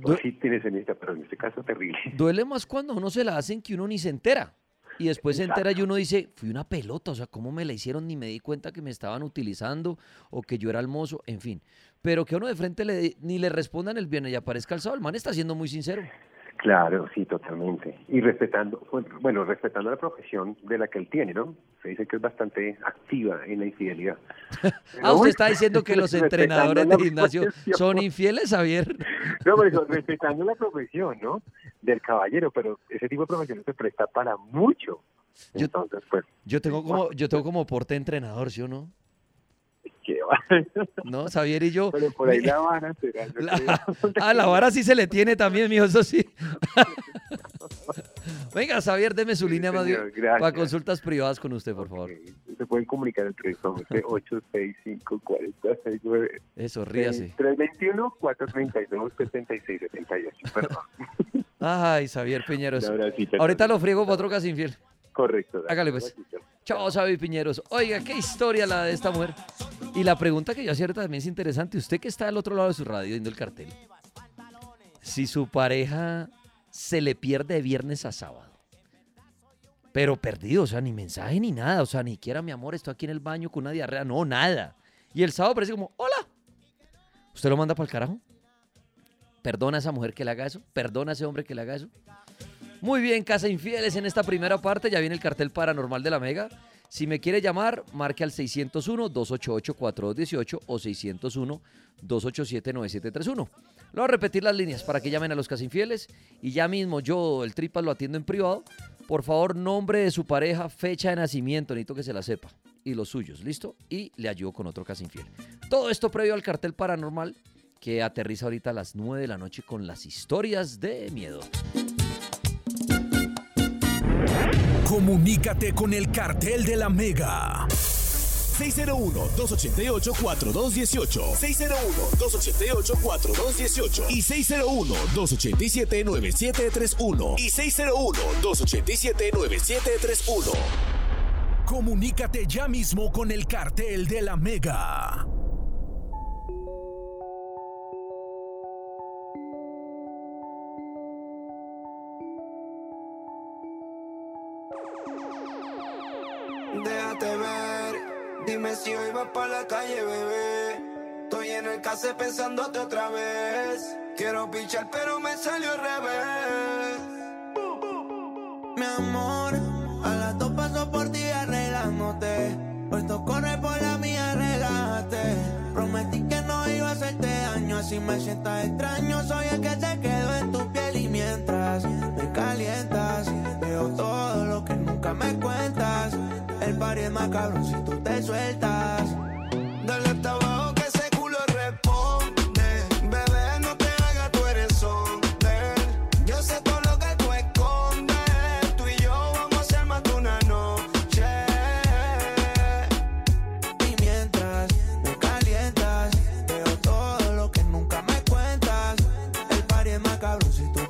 Speaker 2: Du-
Speaker 9: O sí tienes en esta, pero en este caso terrible.
Speaker 2: Duele más cuando uno se la hacen que uno ni se entera. Y después se entera y uno dice, fui una pelota, o sea, ¿cómo me la hicieron? Ni me di cuenta que me estaban utilizando o que yo era el mozo, en fin. Pero que uno de frente le, ni le respondan el viernes y aparezca el sábado, el man está siendo muy sincero.
Speaker 9: Claro, sí, totalmente. Y respetando, bueno, respetando la profesión de la que él tiene, ¿no? Se dice que es bastante activa en la infidelidad.
Speaker 2: Ah, usted está diciendo que los entrenadores de gimnasio
Speaker 9: profesión.
Speaker 2: son infieles, Javier.
Speaker 9: No, pero eso, respetando la profesión, ¿no? Del caballero, pero ese tipo de profesión se presta para mucho.
Speaker 2: Yo-
Speaker 9: Entonces, pues,
Speaker 2: Yo tengo como, yo tengo como porte entrenador, ¿sí o no?
Speaker 9: ¿Qué va?
Speaker 2: No, Javier y yo.
Speaker 9: Pero por ahí la vara será,
Speaker 2: La- ah, la vara sí se le tiene también, mijo, eso sí. Venga, Javier, deme su
Speaker 9: Sí,
Speaker 2: línea más para consultas privadas con usted, por favor.
Speaker 9: Se pueden comunicar entre 865 40
Speaker 2: Eso, ríase.
Speaker 9: 321 432 76 78 Perdón.
Speaker 2: Ay, Xavier Piñeros. Ahorita lo friego para otro casi infiel.
Speaker 9: Correcto.
Speaker 2: Hágale pues. Chao, Sabi Piñeros. Oiga, qué historia la de esta mujer. Y la pregunta que yo hacía también es interesante. Usted que está al otro lado de su radio viendo el cartel. Si su pareja se le pierde de viernes a sábado. Pero perdido, o sea, ni mensaje ni nada. O sea, ni siquiera mi amor, estoy aquí en el baño con una diarrea. No, nada. Y el sábado parece como, hola. ¿Usted lo manda para el carajo? ¿Perdona a esa mujer que le haga eso? ¿Perdona a ese hombre que le haga eso? Muy bien, Casa Infieles, en esta primera parte ya viene el cartel paranormal de la Mega. Si me quiere llamar, marque al 601-288-4218 o 601-287-9731. Lo voy a repetir las líneas para que llamen a los Casa Infieles y ya mismo yo, el Tripas, lo atiendo en privado. Por favor, nombre de su pareja, fecha de nacimiento, necesito que se la sepa. Y los suyos, ¿listo? Y le ayudo con otro Casa Infiel. Todo esto previo al cartel paranormal que aterriza ahorita a las 9 de la noche con las historias de miedo.
Speaker 1: Comunícate con el cartel de la Mega.
Speaker 3: 601-288-4218. 601-288-4218. Y 601-287-9731. Y 601-287-9731.
Speaker 1: Comunícate ya mismo con el cartel de la Mega.
Speaker 11: Dime si hoy vas la calle, bebé. Estoy en el case pensándote otra vez. Quiero pichar, pero me salió al revés. Mi amor, a las dos paso por ti arreglándote. Puesto corre por la mía, relájate. Prometí que no iba a hacerte daño, así me sientas extraño. Soy el que te quedo en tu piel y mientras me calientas, veo todo lo que nunca me cuentas. El party es más cabrón si tú te sueltas. Dale hasta abajo que ese culo responde. Bebé, no te hagas, tú eres hombre. Yo sé todo lo que tú escondes. Tú y yo vamos a hacer más de una noche. Y mientras me calientas, veo todo lo que nunca me cuentas. El party es más si tú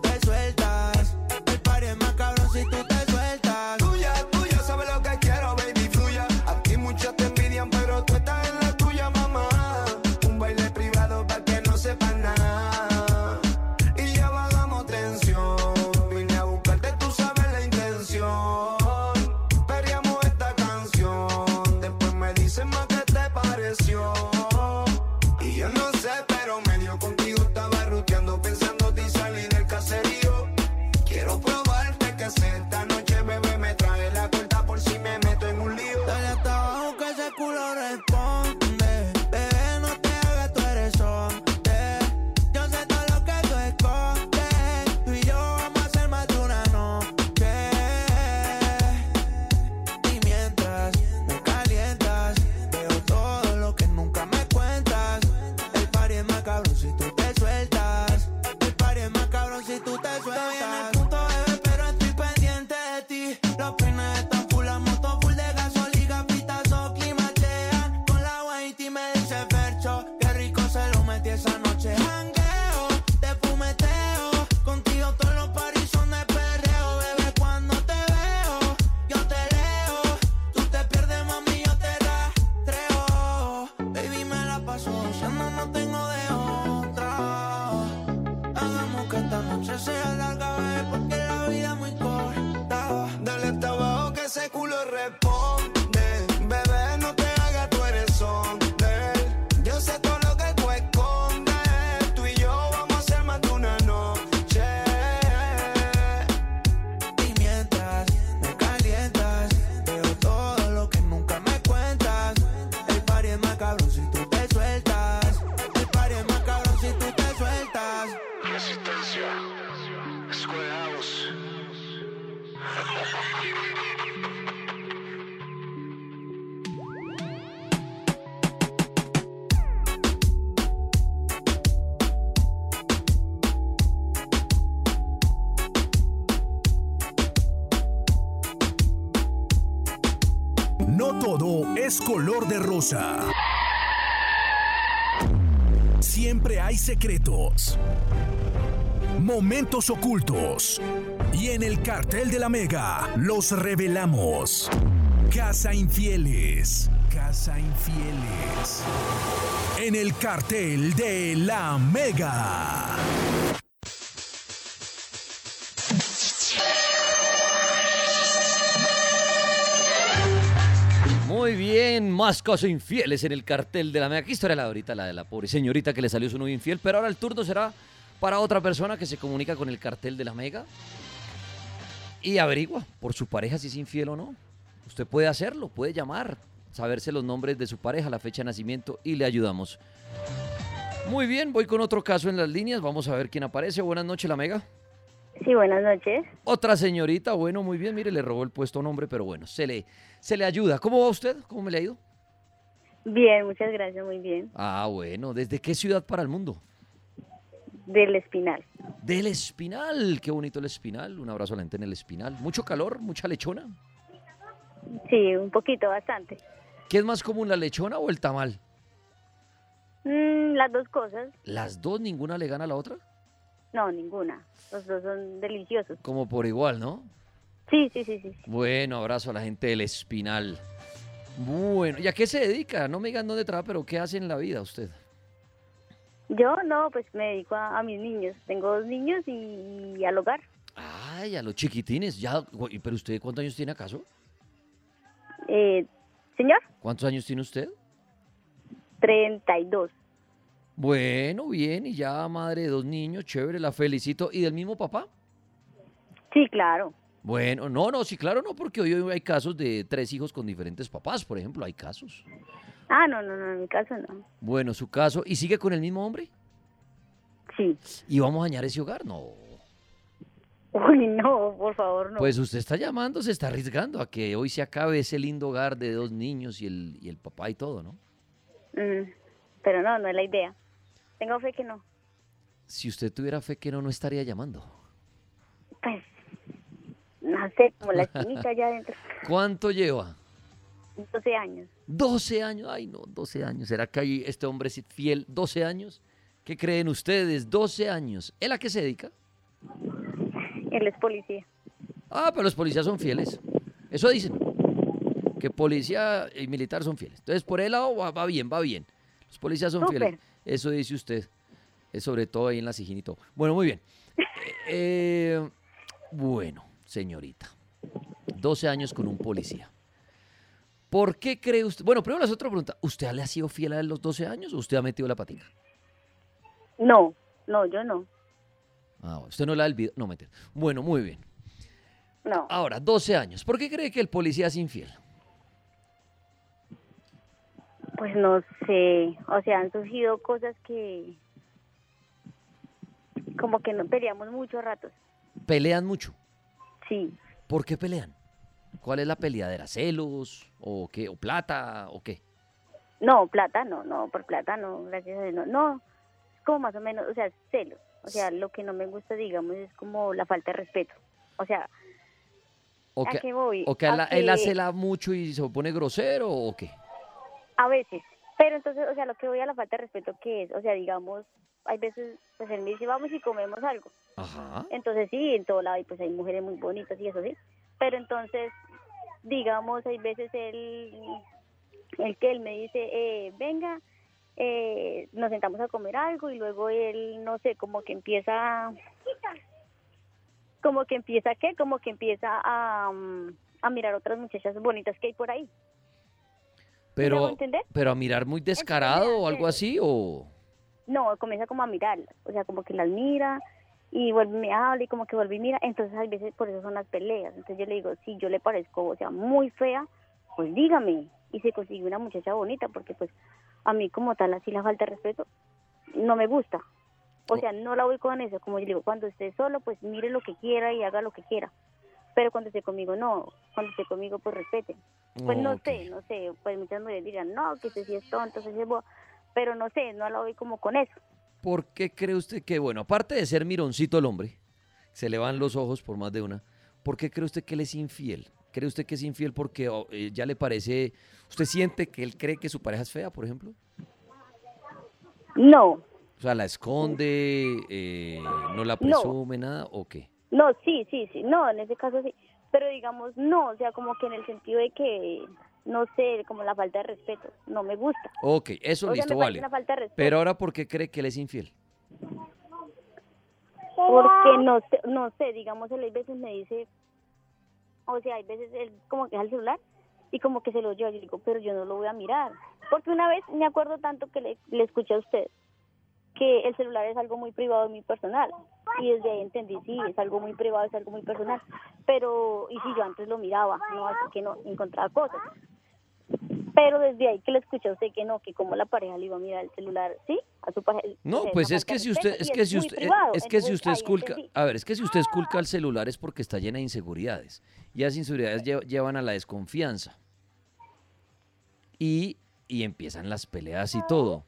Speaker 1: Siempre hay secretos, momentos ocultos. Y en el cartel de la Mega los revelamos. Casa Infieles. Casa Infieles. En el cartel de la Mega.
Speaker 2: Más cosas infieles en el cartel de la mega. ¿Qué historia la de ahorita? La de la pobre señorita que le salió su novio infiel. Pero ahora el turno será para otra persona que se comunica con el cartel de la mega y averigua por su pareja si es infiel o no. Usted puede hacerlo, puede llamar, saberse los nombres de su pareja, la fecha de nacimiento y le ayudamos. Muy bien, voy con otro caso en las líneas. Vamos a ver quién aparece. Buenas noches, la mega.
Speaker 12: Sí, buenas noches.
Speaker 2: Otra señorita, bueno, muy bien, mire, le robó el puesto hombre, pero bueno, se le, se le ayuda. ¿Cómo va usted? ¿Cómo me le ha ido?
Speaker 12: Bien, muchas gracias, muy bien.
Speaker 2: Ah, bueno, ¿desde qué ciudad para el mundo?
Speaker 12: Del Espinal.
Speaker 2: Del Espinal, qué bonito el Espinal. Un abrazo a la gente en el Espinal. ¿Mucho calor? ¿Mucha lechona?
Speaker 12: Sí, un poquito, bastante.
Speaker 2: ¿Qué es más común, la lechona o el tamal?
Speaker 12: Mm, las dos cosas.
Speaker 2: ¿Las dos, ninguna le gana a la otra?
Speaker 12: No, ninguna. Los dos son deliciosos.
Speaker 2: Como por igual, ¿no?
Speaker 12: Sí, sí, sí, sí. sí.
Speaker 2: Bueno, abrazo a la gente del Espinal. Bueno, ¿y a qué se dedica? No me digan dónde trabaja, pero ¿qué hace en la vida usted?
Speaker 12: Yo no, pues me dedico a, a mis niños. Tengo dos niños y, y al hogar.
Speaker 2: Ay, a los chiquitines. Ya, ¿Pero usted cuántos años tiene acaso?
Speaker 12: Eh, Señor,
Speaker 2: ¿Cuántos años tiene usted?
Speaker 12: 32.
Speaker 2: Bueno, bien, y ya madre de dos niños, chévere, la felicito. ¿Y del mismo papá?
Speaker 12: Sí, claro.
Speaker 2: Bueno, no, no, sí, claro, no, porque hoy hay casos de tres hijos con diferentes papás, por ejemplo, hay casos.
Speaker 12: Ah, no, no, no, en mi caso no.
Speaker 2: Bueno, su caso, ¿y sigue con el mismo hombre?
Speaker 12: Sí.
Speaker 2: ¿Y vamos a dañar ese hogar? No.
Speaker 12: Uy, no, por favor, no.
Speaker 2: Pues usted está llamando, se está arriesgando a que hoy se acabe ese lindo hogar de dos niños y el, y el papá y todo, ¿no?
Speaker 12: Mm, pero no, no es la idea. Tengo fe que no.
Speaker 2: Si usted tuviera fe que no, no estaría llamando.
Speaker 12: Pues, no sé, como la allá adentro.
Speaker 2: ¿Cuánto lleva?
Speaker 12: 12 años.
Speaker 2: 12 años, ay no, 12 años. ¿Será que hay este hombre es fiel 12 años? ¿Qué creen ustedes? 12 años. ¿Él a qué se dedica?
Speaker 12: Él es policía.
Speaker 2: Ah, pero los policías son fieles. Eso dicen. Que policía y militar son fieles. Entonces, por el lado va, va bien, va bien. Los policías son fieles. Eso dice usted. Es sobre todo ahí en la todo. Bueno, muy bien. Eh, bueno, señorita. 12 años con un policía. ¿Por qué cree usted? Bueno, primero la otra pregunta. ¿Usted le ha sido fiel a los 12 años o usted ha metido la patica?
Speaker 12: No, no, yo no.
Speaker 2: Ah, usted no la ha olvidado. No, mentira. Bueno, muy bien.
Speaker 12: No.
Speaker 2: Ahora, 12 años. ¿Por qué cree que el policía es infiel?
Speaker 12: Pues no sé, o sea, han surgido cosas que como que no peleamos mucho ratos.
Speaker 2: Pelean mucho.
Speaker 12: Sí,
Speaker 2: ¿Por qué pelean? ¿Cuál es la peleadera? ¿Celos? ¿O qué? ¿O plata? ¿O qué?
Speaker 12: no, plata no, no, por plata no, gracias a Dios no, no, es como más o menos, o sea, celos, o sea, lo que no me gusta, digamos, es como la falta de respeto, o sea,
Speaker 2: ¿O
Speaker 12: ¿A
Speaker 2: que,
Speaker 12: qué voy?
Speaker 2: o que
Speaker 12: A
Speaker 2: la- él
Speaker 12: que-
Speaker 2: acela mucho y se pone grosero o qué?
Speaker 12: a veces, pero entonces, o sea, lo que voy a la falta de respeto que es, o sea, digamos, hay veces, pues él me dice, vamos y comemos algo,
Speaker 2: Ajá.
Speaker 12: Entonces sí, en todo lado y pues hay mujeres muy bonitas y eso sí. Pero entonces, digamos, hay veces él, el que él me dice, eh, venga, eh, nos sentamos a comer algo y luego él, no sé, como que empieza, como que empieza, ¿qué? Como que empieza a, mm, a mirar otras muchachas bonitas que hay por ahí.
Speaker 2: Pero, pero a mirar muy descarado o algo así o...
Speaker 12: No, comienza como a mirarlas, o sea, como que las mira y vuelve me habla y como que vuelve y mira, entonces a veces por eso son las peleas, entonces yo le digo, si yo le parezco, o sea, muy fea, pues dígame, y se consigue una muchacha bonita, porque pues a mí como tal así la falta de respeto no me gusta, o sea, no la voy con eso, como yo digo, cuando esté solo, pues mire lo que quiera y haga lo que quiera, pero cuando esté conmigo no, cuando esté conmigo pues respete, pues no sé, no sé, pues muchas mujeres dirán, no, que ese sí es tonto, sí es bobo", pero no sé, no la voy como con eso.
Speaker 2: ¿Por qué cree usted que, bueno, aparte de ser mironcito el hombre, se le van los ojos por más de una, ¿por qué cree usted que él es infiel? ¿Cree usted que es infiel porque oh, eh, ya le parece, usted siente que él cree que su pareja es fea, por ejemplo?
Speaker 12: No,
Speaker 2: O sea, ¿la esconde, eh, no la
Speaker 12: No.
Speaker 2: presume, nada o qué?
Speaker 12: No, sí, sí, sí, no, en ese caso sí. Pero digamos, no, o sea, como que en el sentido de que, no sé, como la falta de respeto, no me gusta.
Speaker 2: Ok, eso
Speaker 12: O sea,
Speaker 2: listo, vale. Pero ahora, ¿por qué cree que él es infiel?
Speaker 12: Porque no sé, no sé, digamos, él hay veces me dice, o sea, hay veces él como que deja el celular y como que se lo lleva, yo digo, pero yo no lo voy a mirar. Porque una vez me acuerdo tanto que le, le escuché a usted que el celular es algo muy privado y muy personal. Y desde ahí entendí, sí, es algo muy privado, es algo muy personal. Pero, y si yo antes lo miraba, no, así que no, encontraba cosas. Pero desde ahí que le escuché a usted que no, que como la pareja le iba a mirar el celular, ¿sí? A su pareja.
Speaker 2: No,
Speaker 12: sea,
Speaker 2: pues es que si usted, es que si usted, es que si usted esculca, a ver, es que si usted esculca el celular es porque está llena de inseguridades. Y esas inseguridades lle- llevan a la desconfianza. Y, y empiezan las peleas y todo.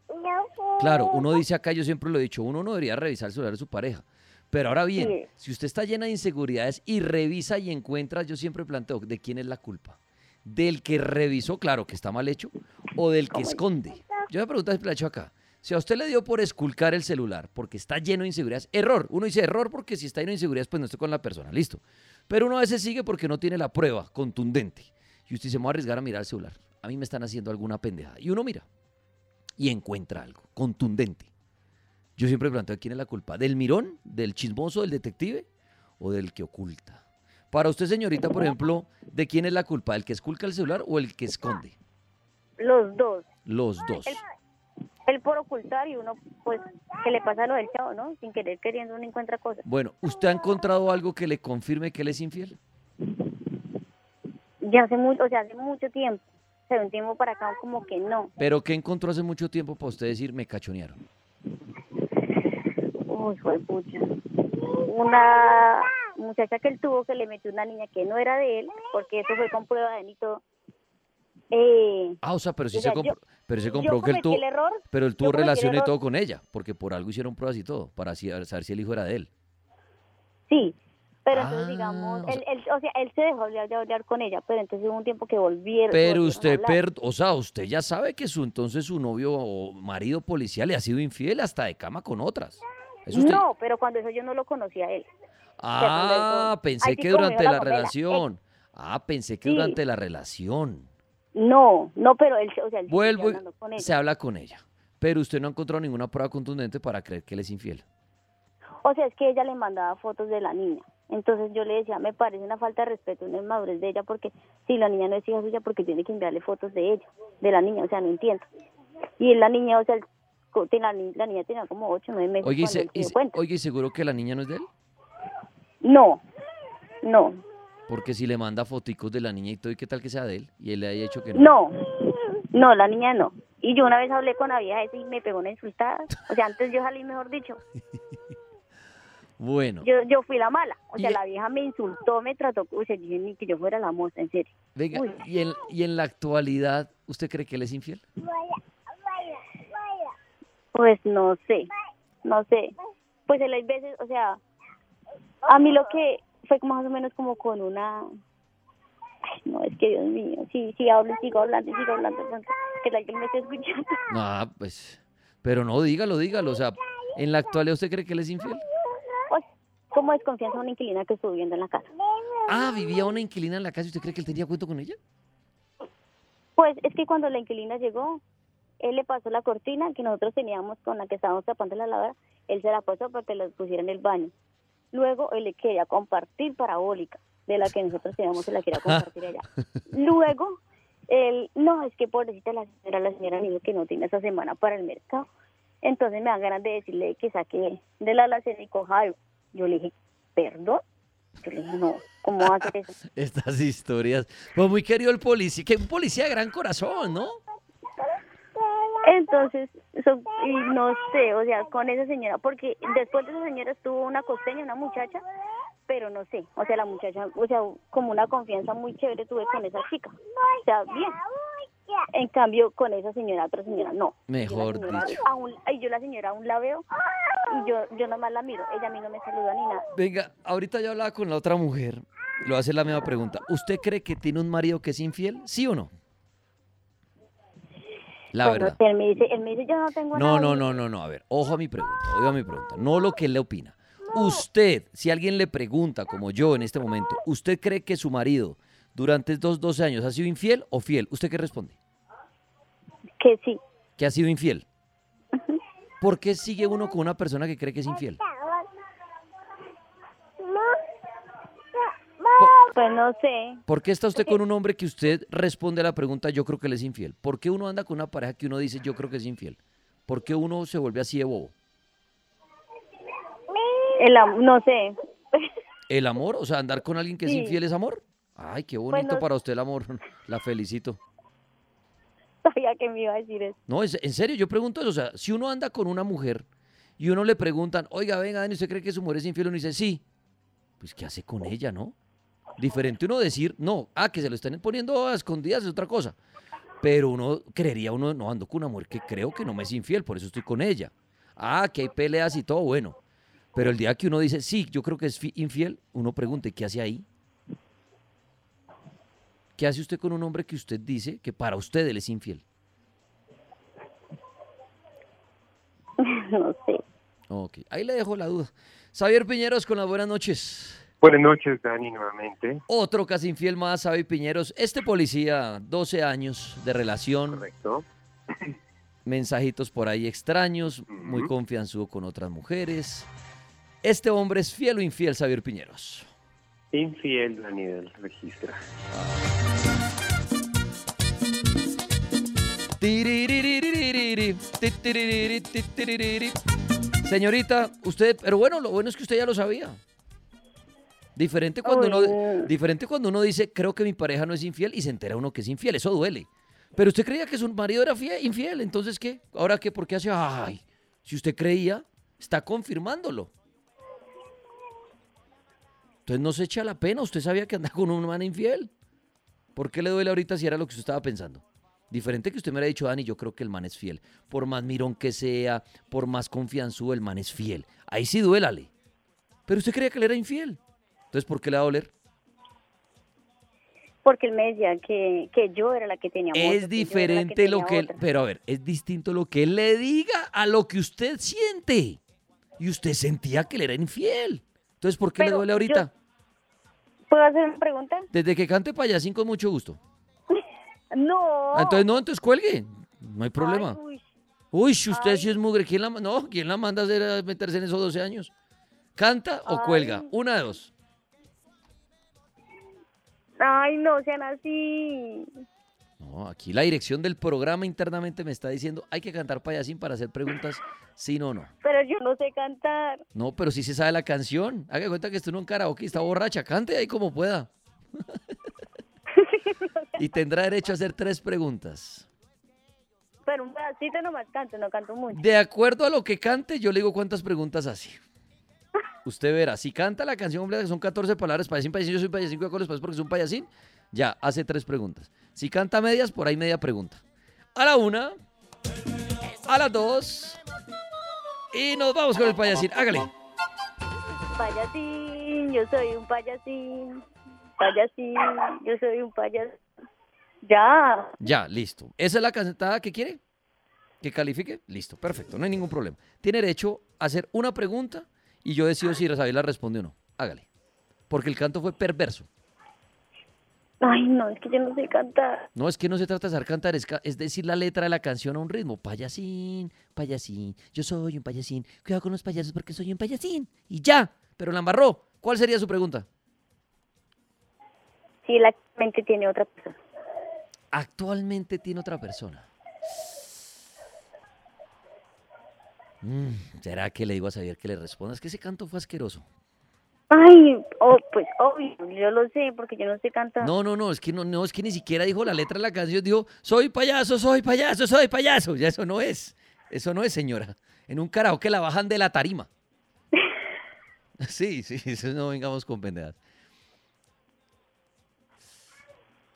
Speaker 2: Claro, uno dice acá, yo siempre lo he dicho, uno no debería revisar el celular de su pareja. Pero ahora bien, si usted está llena de inseguridades y revisa y encuentra, yo siempre planteo, ¿de quién es la culpa? ¿Del que revisó, claro, que está mal hecho, o del que esconde? Yo me pregunto, hecho acá. Si a usted le dio por esculcar el celular porque está lleno de inseguridades, error. Uno dice error porque si está lleno de inseguridades, pues no estoy con la persona, listo. Pero uno a veces sigue porque no tiene la prueba contundente. Y usted se me va a arriesgar a mirar el celular. A mí me están haciendo alguna pendejada. Y uno mira y encuentra algo contundente. Yo siempre planteo quién es la culpa, del mirón, del chismoso, del detective o del que oculta. Para usted, señorita, por ejemplo, ¿de quién es la culpa? ¿El que esculca el celular o el que esconde?
Speaker 12: Los dos.
Speaker 2: Los dos.
Speaker 12: Él por ocultar y uno, pues, que le pasa lo del chavo, ¿no? Sin querer queriendo uno encuentra cosas.
Speaker 2: Bueno, ¿usted ha encontrado algo que le confirme que él es infiel?
Speaker 12: Ya hace mucho, o sea, hace mucho tiempo. De un tiempo para acá como que no.
Speaker 2: ¿Pero qué encontró hace mucho tiempo para usted decir me cachonearon?
Speaker 12: Uy, de pucha. Una muchacha que él tuvo que le metió una niña que no era de él, porque eso fue con prueba de él y todo. Eh,
Speaker 2: Ah, o sea, pero sí
Speaker 12: O sea,
Speaker 2: se compró,
Speaker 12: yo-
Speaker 2: pero se comprobó que él tuvo,
Speaker 12: el error,
Speaker 2: pero él tuvo relación y todo con ella, porque por algo hicieron pruebas y todo, para saber si el hijo era de él.
Speaker 12: sí. Pero
Speaker 2: Ah,
Speaker 12: entonces, digamos,
Speaker 2: o sea-
Speaker 12: él, él- o sea, él se dejó de hablar con ella, pero entonces hubo un tiempo que volvieron.
Speaker 2: Pero usted, per- o sea, usted ya sabe que su entonces su novio o marido policial le ha sido infiel hasta de cama con otras. Usted-
Speaker 12: No, pero cuando eso yo no lo conocía a él.
Speaker 2: Ah, pensé que durante
Speaker 12: la novela.
Speaker 2: relación. Ah, pensé que
Speaker 12: Sí.
Speaker 2: durante la relación.
Speaker 12: No, no, pero él, o sea, él
Speaker 2: Vuelvo
Speaker 12: con ella.
Speaker 2: se habla con ella. Pero usted no ha encontrado ninguna prueba contundente para creer que él es infiel.
Speaker 12: O sea, es que ella le mandaba fotos de la niña. Entonces yo le decía, me parece una falta de respeto, una inmadurez de ella, porque si la niña no es hija suya, porque tiene que enviarle fotos de ella, de la niña, o sea, no entiendo. Y la niña, o sea, la, ni- la niña tenía como 8 o 9 meses
Speaker 2: Oye, ¿y, se- y oye, ¿y seguro que la niña no es de él?
Speaker 12: No, no,
Speaker 2: Porque si le manda foticos de la niña y todo, ¿y qué tal que sea de él? Y él le haya hecho que no.
Speaker 12: no, no, la niña no. Y yo una vez hablé con la vieja esa y me pegó una insultada. O sea, antes yo salí, mejor dicho.
Speaker 2: Bueno,
Speaker 12: Yo, yo fui la mala. O sea,
Speaker 2: Y-
Speaker 12: la vieja me insultó, me trató, o sea, yo dije ni que yo fuera la moza, en serio.
Speaker 2: venga,
Speaker 12: Uy.
Speaker 2: y en, y en la actualidad, ¿usted cree que él es infiel?
Speaker 12: Pues no sé, no sé. Pues él hay veces, o sea, a mí lo que fue más o menos como con una... Ay, no, es que Dios mío, sí, sí hablo, y sigo hablando, y sigo hablando, que alguien me esté escuchando.
Speaker 2: No, pues, pero no, dígalo, dígalo. O sea, ¿en la actualidad usted cree que él es infiel?
Speaker 12: Pues, como desconfianza a una inquilina que estuvo viviendo en la casa.
Speaker 2: Ah, vivía una inquilina en la casa y usted cree que él tenía cuento con ella.
Speaker 12: Pues es que cuando la inquilina llegó, él le pasó la cortina que nosotros teníamos con la que estábamos tapando la lavadora, él se la pasó para que la pusiera en el baño. Luego él le quería compartir parabólica de la que nosotros teníamos, se la quería compartir allá. Luego, él, no, es que pobrecita la señora, la señora me dijo que no tiene esa semana para el mercado. Entonces me dan ganas de decirle que saque de la alacena y coja algo. Yo le dije, ¿perdón? Yo le dije, no, ¿cómo va a hacer eso?
Speaker 2: Estas historias. Pues muy querido el policía, que un policía de gran corazón, ¿no?
Speaker 12: Entonces, y no sé, o sea, con esa señora, porque después de esa señora estuvo una costeña, una muchacha, pero no sé, o sea, la muchacha, o sea, como una confianza muy chévere tuve con esa chica, o sea, bien. En cambio, con esa señora, otra señora, no.
Speaker 2: Mejor
Speaker 12: Yo señora
Speaker 2: dicho.
Speaker 12: aún- y yo la señora aún la veo y yo, yo nomás la miro, ella a mí no me saluda ni nada.
Speaker 2: Venga, ahorita yo hablaba con la otra mujer. A hacer la misma pregunta. ¿Usted cree que tiene un marido que es infiel? ¿Sí o no? La
Speaker 12: Bueno,
Speaker 2: verdad.
Speaker 12: Él me dice, él me dice, yo no tengo
Speaker 2: No,
Speaker 12: nada.
Speaker 2: no, no, no, no. A ver, ojo a mi pregunta, ojo a mi pregunta. No lo que él le opina. Usted, si alguien le pregunta, como yo en este momento, ¿usted cree que su marido durante estos 12 años ha sido infiel o fiel? ¿Usted qué responde?
Speaker 12: Que sí.
Speaker 2: Que ha sido infiel. ¿Por qué sigue uno con una persona que cree que es infiel?
Speaker 12: Pues no sé.
Speaker 2: ¿Por qué está usted con un hombre que usted responde a la pregunta, yo creo que él es infiel? ¿Por qué uno anda con una pareja que uno dice, yo creo que es infiel? ¿Por qué uno se vuelve así de bobo?
Speaker 12: El no sé.
Speaker 2: ¿El amor? O sea, andar con alguien que es infiel es amor. Ay, qué bonito
Speaker 12: Bueno.
Speaker 2: para usted el amor. La felicito.
Speaker 12: Sabía que me iba a decir eso.
Speaker 2: No, es- en serio, yo pregunto eso. O sea, si uno anda con una mujer y uno le preguntan, oiga, venga, Dani, ¿usted cree que su mujer es infiel? Uno dice, sí. Pues, ¿qué hace con ella, no? Diferente uno decir, no, ah, que se lo están poniendo a escondidas es otra cosa. Pero uno creería, uno, no, ando con una mujer que creo que no me es infiel, por eso estoy con ella. Ah, que hay peleas y todo, bueno. Pero el día que uno dice, sí, yo creo que es fi- infiel, uno pregunta, ¿y ¿qué hace ahí? ¿Qué hace usted con un hombre que usted dice que para usted él es infiel?
Speaker 12: no sé.
Speaker 2: Ok, ahí le dejo la duda. Xavier Piñeros con las buenas noches.
Speaker 9: Buenas noches, Dani, nuevamente.
Speaker 2: Otro casi infiel más, Xavier Piñeros. Este policía, 12 años de relación.
Speaker 9: Correcto.
Speaker 2: Mensajitos por ahí extraños, muy confianzudo con otras mujeres. Este hombre es fiel o infiel, Xavier Piñeros.
Speaker 9: Infiel, Dani, del registro.
Speaker 2: Tiririririri, titiriri, titiriri. Señorita, usted, pero bueno, lo bueno es que usted ya lo sabía. Diferente cuando, uno, diferente cuando uno dice, creo que mi pareja no es infiel y se entera uno que es infiel, eso duele. Pero usted creía que su marido era fie- infiel, entonces ¿qué? ¿Ahora qué? ¿Por qué hace? Ay, si usted creía, está confirmándolo. Entonces no se echa la pena, usted sabía que andaba con un man infiel. ¿Por qué le duele ahorita si era lo que usted estaba pensando? Diferente que usted me hubiera dicho, Dani, yo creo que el man es fiel. Por más mirón que sea, por más confianzudo, el man es fiel. Ahí sí duélale. Pero usted creía que él era infiel. Entonces, ¿por qué le va a doler?
Speaker 12: Porque él me decía que, que yo era la que tenía moto,
Speaker 2: Es
Speaker 12: que
Speaker 2: diferente lo que él...
Speaker 12: otra.
Speaker 2: Pero a ver, es distinto lo que él le diga a lo que usted siente. Y usted sentía que él era infiel. Entonces, ¿por qué le duele
Speaker 12: yo-
Speaker 2: ahorita?
Speaker 12: ¿Puedo hacer una pregunta?
Speaker 2: Desde que cante payasín con mucho gusto.
Speaker 12: No.
Speaker 2: Ah, entonces no, entonces cuelgue. No hay problema.
Speaker 12: Ay, uy.
Speaker 2: Uy, si usted sí es mugre, ¿quién la, no, ¿quién la manda a, hacer, a meterse en esos 12 años? ¿Canta o
Speaker 12: Ay.
Speaker 2: cuelga? Una de dos.
Speaker 12: Ay, no sean así.
Speaker 2: No, aquí la dirección del programa internamente me está diciendo, hay que cantar payasín para hacer preguntas, sí no, no.
Speaker 12: Pero yo no sé cantar.
Speaker 2: No, pero sí se sabe la canción. Haga cuenta que estuvo en un karaoke y está borracha, cante ahí como pueda. y tendrá derecho a hacer tres preguntas.
Speaker 12: Pero un pedacito nomás canto, no canto mucho.
Speaker 2: De acuerdo a lo que cante, yo le digo cuántas preguntas hace. Usted verá, si canta la canción completa, que son 14 palabras, payasín, payasín, yo soy payasín, cuidado con los payasos porque soy un payasín, ya, hace tres preguntas. Si canta medias, por ahí media pregunta. A la una, a las dos, y nos vamos con el payasín. Hágale.
Speaker 12: Payasín, yo soy un payasín. Payasín, yo soy un payasín. Ya.
Speaker 2: Ya, listo. ¿Esa es la cantada que quiere? ¿Que califique? Listo, perfecto, no hay ningún problema. Tiene derecho a hacer una pregunta y yo decido si Isabel la responde o no. Hágale. Porque el canto fue perverso.
Speaker 12: Ay, no, es que yo no sé cantar.
Speaker 2: No, es que no se trata de saber cantar, es, ca- es decir la letra de la canción a un ritmo. Payasín, payasín, yo soy un payasín. Cuidado con los payasos porque soy un payasín. Y ya, pero la embarró. ¿Cuál sería su pregunta?
Speaker 12: Sí, la mente tiene otra persona.
Speaker 2: Actualmente tiene otra persona. ¿Será que le digo a Xavier que le responda? Es que ese canto fue asqueroso.
Speaker 12: Ay, oh, pues obvio, yo lo sé porque yo no sé cantar.
Speaker 2: No, no, no, es que no, no, es que ni siquiera dijo la letra de la canción, dijo, soy payaso, soy payaso, soy payaso. Ya eso no es. Eso no es, señora. En un karaoke la bajan de la tarima. Sí, sí, eso no vengamos con pendejas.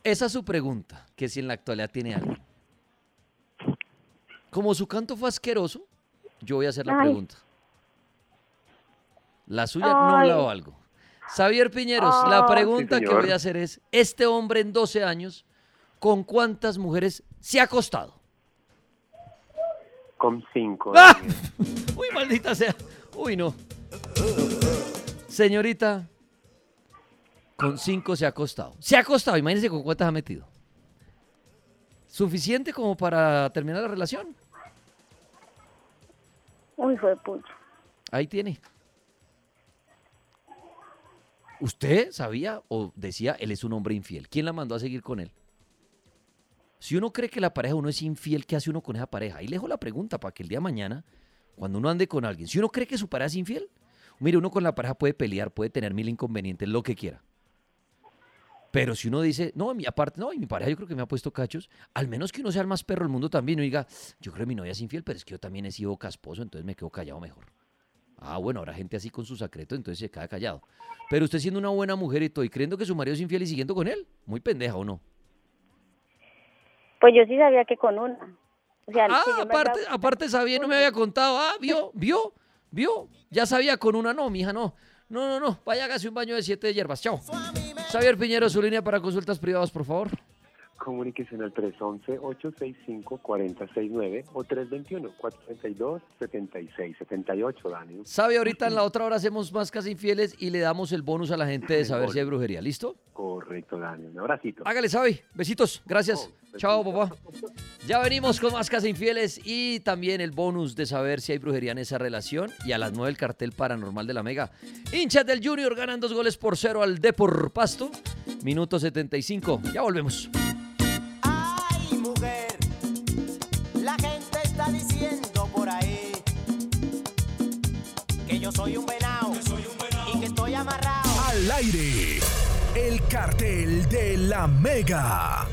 Speaker 2: Esa es su pregunta, que si en la actualidad tiene algo. Como su canto fue asqueroso, yo voy a hacer la
Speaker 12: Ay.
Speaker 2: pregunta. La suya no
Speaker 12: Ay.
Speaker 2: la valgo. Xavier Piñeros, la
Speaker 12: Ah.
Speaker 2: pregunta
Speaker 9: Sí,
Speaker 2: que voy a hacer es, este hombre en 12 años, ¿con cuántas mujeres se ha acostado?
Speaker 9: Con cinco.
Speaker 2: ¡Ah! Uy, maldita sea. Uy, no. Señorita, con cinco se ha acostado. Se ha acostado, imagínese con cuántas ha metido. ¿Suficiente como para terminar la relación?
Speaker 12: Uy, fue pucho.
Speaker 2: Ahí tiene. ¿Usted sabía o decía él es un hombre infiel? ¿Quién la mandó a seguir con él? Si uno cree que la pareja uno es infiel, ¿qué hace uno con esa pareja? Ahí le dejo la pregunta para que el día mañana, cuando uno ande con alguien, si uno cree que su pareja es infiel, mire, uno con la pareja puede pelear, puede tener mil inconvenientes, lo que quiera. Pero si uno dice, no, mi aparte, no, y mi pareja yo creo que me ha puesto cachos, al menos que uno sea el más perro del mundo también, y diga, yo creo que mi novia es infiel, pero es que yo también he sido casposo, entonces me quedo callado mejor. Ah, bueno, habrá gente así con su secreto, entonces se queda callado. Pero usted siendo una buena mujer y todo, y creyendo que su marido es infiel y siguiendo con él, muy pendeja o no.
Speaker 12: Pues yo sí sabía que con una. O sea,
Speaker 2: Ah,
Speaker 12: que
Speaker 2: aparte,
Speaker 12: había-
Speaker 2: aparte sabía, no me había contado. Ah, vio, vio, vio. Ya sabía con una, no, mija, no. No, no, no. Vaya, hágase un baño de siete hierbas. Chao. Xavier Piñero, su línea para consultas privadas, por favor.
Speaker 9: Comuníquese al 311-865-4069 o 321-432-7678, Dani.
Speaker 2: Sabe, ahorita en la otra hora hacemos más casi infieles y le damos el bonus a la gente de saber si hay brujería. ¿Listo?
Speaker 9: Correcto, Dani. Un abracito.
Speaker 2: Hágale, Sabe. Besitos. Gracias. Chao, papá. Ya venimos con más casi infieles y también el bonus de saber si hay brujería en esa relación. Y a las 9 el cartel paranormal de la Mega. Hinchas del Junior ganan dos goles por cero al Depor Pasto. Minuto 75. Ya volvemos.
Speaker 10: Mujer, la gente está diciendo por ahí que yo soy un venado y que estoy amarrado.
Speaker 1: Al aire, el cartel de la Mega.